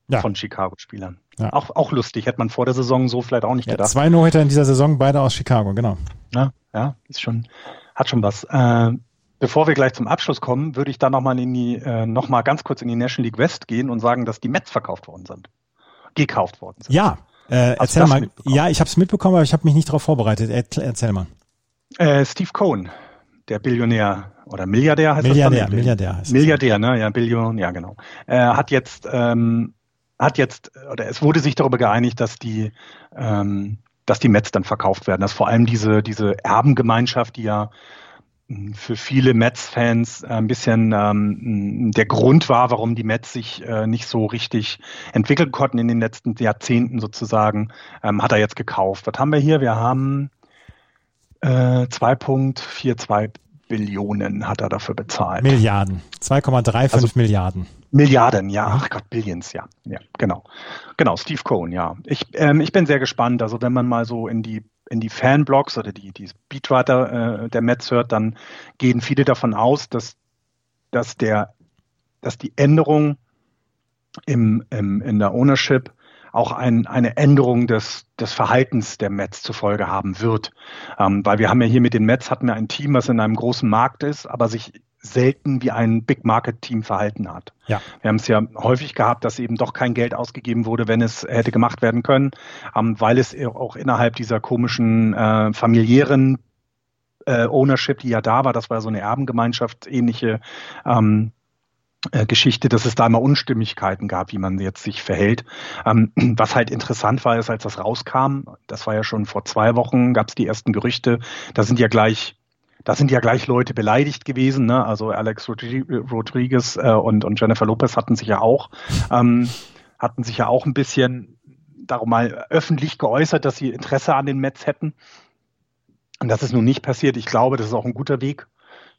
C: ja. von Chicago-Spielern. Ja. Auch, auch lustig, hätte man vor der Saison so vielleicht auch nicht ja, gedacht.
B: Zwei No-Hitter in dieser Saison, beide aus Chicago, genau.
C: Ja, ja ist schon, hat schon was. Äh, bevor wir gleich zum Abschluss kommen, würde ich da nochmal in die, äh, noch mal ganz kurz in die National League West gehen und sagen, dass die Mets verkauft worden sind. Gekauft worden sind.
B: Ja, äh, erzähl mal. Ja, ich habe es mitbekommen, aber ich habe mich nicht darauf vorbereitet. Erzähl mal.
C: Äh, Steve Cohn, der Billionär oder Milliardär heißt
B: Milliardär, das dann? Milliardär heißt
C: Milliardär, ne? Ja, Billion, ja genau. Äh, hat jetzt ähm, hat jetzt oder es wurde sich darüber geeinigt, dass die ähm, dass die Mets dann verkauft werden. Dass vor allem diese diese Erbengemeinschaft, die ja hm, für viele Mets-Fans ein bisschen ähm, der Grund war, warum die Mets sich äh, nicht so richtig entwickeln konnten in den letzten Jahrzehnten sozusagen, ähm, hat er jetzt gekauft. Was haben wir hier? Wir haben äh, 2.42 Billionen hat er dafür bezahlt.
B: Milliarden. 2,35 also, Milliarden.
C: Milliarden, ja. Ach Gott, Billions, ja. Ja, genau. Genau, Steve Cohen, ja. Ich, ähm, ich bin sehr gespannt. Also wenn man mal so in die in die Fanblogs oder die, die Beatwriter äh, der Mets hört, dann gehen viele davon aus, dass, dass der, dass die Änderung im, im, in der Ownership auch ein, eine Änderung des, des Verhaltens der Mets zur Folge haben wird. Ähm, weil wir haben ja hier mit den Mets hatten wir ein Team, was in einem großen Markt ist, aber sich selten wie ein Big Market Team verhalten hat.
B: Ja.
C: Wir haben es ja häufig gehabt, dass eben doch kein Geld ausgegeben wurde, wenn es hätte gemacht werden können, ähm, weil es auch innerhalb dieser komischen äh, familiären äh, Ownership, die ja da war, das war so eine Erbengemeinschaft ähnliche ähm, äh, Geschichte, dass es da immer Unstimmigkeiten gab, wie man jetzt sich verhält. Ähm, was halt interessant war, ist, als das rauskam, das war ja schon vor zwei Wochen, gab es die ersten Gerüchte, da sind ja gleich da sind ja gleich Leute beleidigt gewesen. Ne? Also Alex Rodriguez äh, und, und Jennifer Lopez hatten sich ja auch, ähm, hatten sich ja auch ein bisschen darum mal öffentlich geäußert, dass sie Interesse an den Mets hätten. Und das ist nun nicht passiert. Ich glaube, das ist auch ein guter Weg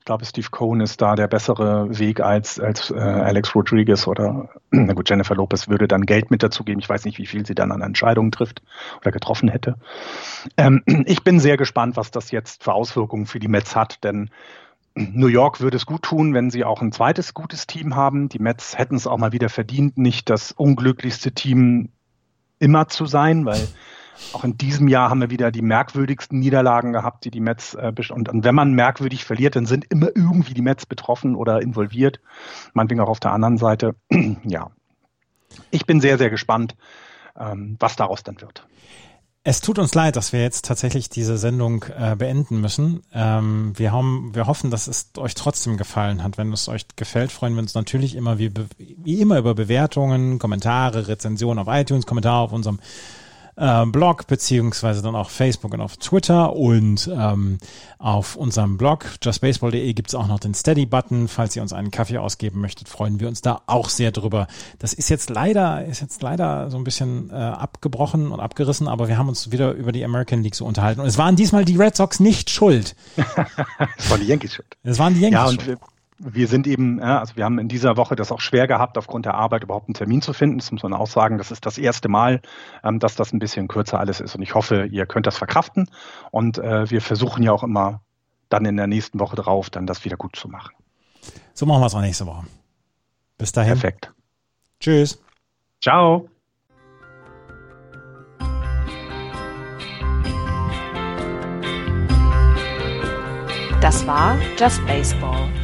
C: Ich glaube, Steve Cohen ist da der bessere Weg als, als äh, Alex Rodriguez oder na gut, Jennifer Lopez würde dann Geld mit dazugeben. Ich weiß nicht, wie viel sie dann an Entscheidungen trifft oder getroffen hätte. Ähm, ich bin sehr gespannt, was das jetzt für Auswirkungen für die Mets hat, denn New York würde es gut tun, wenn sie auch ein zweites gutes Team haben. Die Mets hätten es auch mal wieder verdient, nicht das unglücklichste Team immer zu sein, weil auch in diesem Jahr haben wir wieder die merkwürdigsten Niederlagen gehabt, die die Mets äh, und, und wenn man merkwürdig verliert, dann sind immer irgendwie die Mets betroffen oder involviert. Meinetwegen auch auf der anderen Seite. ja, ich bin sehr, sehr gespannt, ähm, was daraus dann wird.
B: Es tut uns leid, dass wir jetzt tatsächlich diese Sendung äh, beenden müssen. Ähm, wir, haben, wir hoffen, dass es euch trotzdem gefallen hat. Wenn es euch gefällt, freuen wir uns natürlich immer wie, wie immer über Bewertungen, Kommentare, Rezensionen auf iTunes, Kommentare auf unserem äh, Blog beziehungsweise dann auch Facebook und auf Twitter und ähm, auf unserem Blog justbaseball.de gibt es auch noch den Steady-Button. Falls ihr uns einen Kaffee ausgeben möchtet, freuen wir uns da auch sehr drüber. Das ist jetzt leider, ist jetzt leider so ein bisschen äh, abgebrochen und abgerissen, aber wir haben uns wieder über die American League so unterhalten. Und es waren diesmal die Red Sox nicht schuld.
C: es waren die Yankees schuld.
B: Es waren die Yankees
C: ja,
B: schuld
C: wir sind eben, ja, also wir haben in dieser Woche das auch schwer gehabt, aufgrund der Arbeit überhaupt einen Termin zu finden. Das muss man auch sagen. Das ist das erste Mal, ähm, dass das ein bisschen kürzer alles ist. Und ich hoffe, ihr könnt das verkraften. Und äh, wir versuchen ja auch immer dann in der nächsten Woche drauf, dann das wieder gut zu machen.
B: So machen wir es auch nächste Woche. Bis dahin.
C: Perfekt.
B: Tschüss.
C: Ciao.
A: Das war Just Baseball.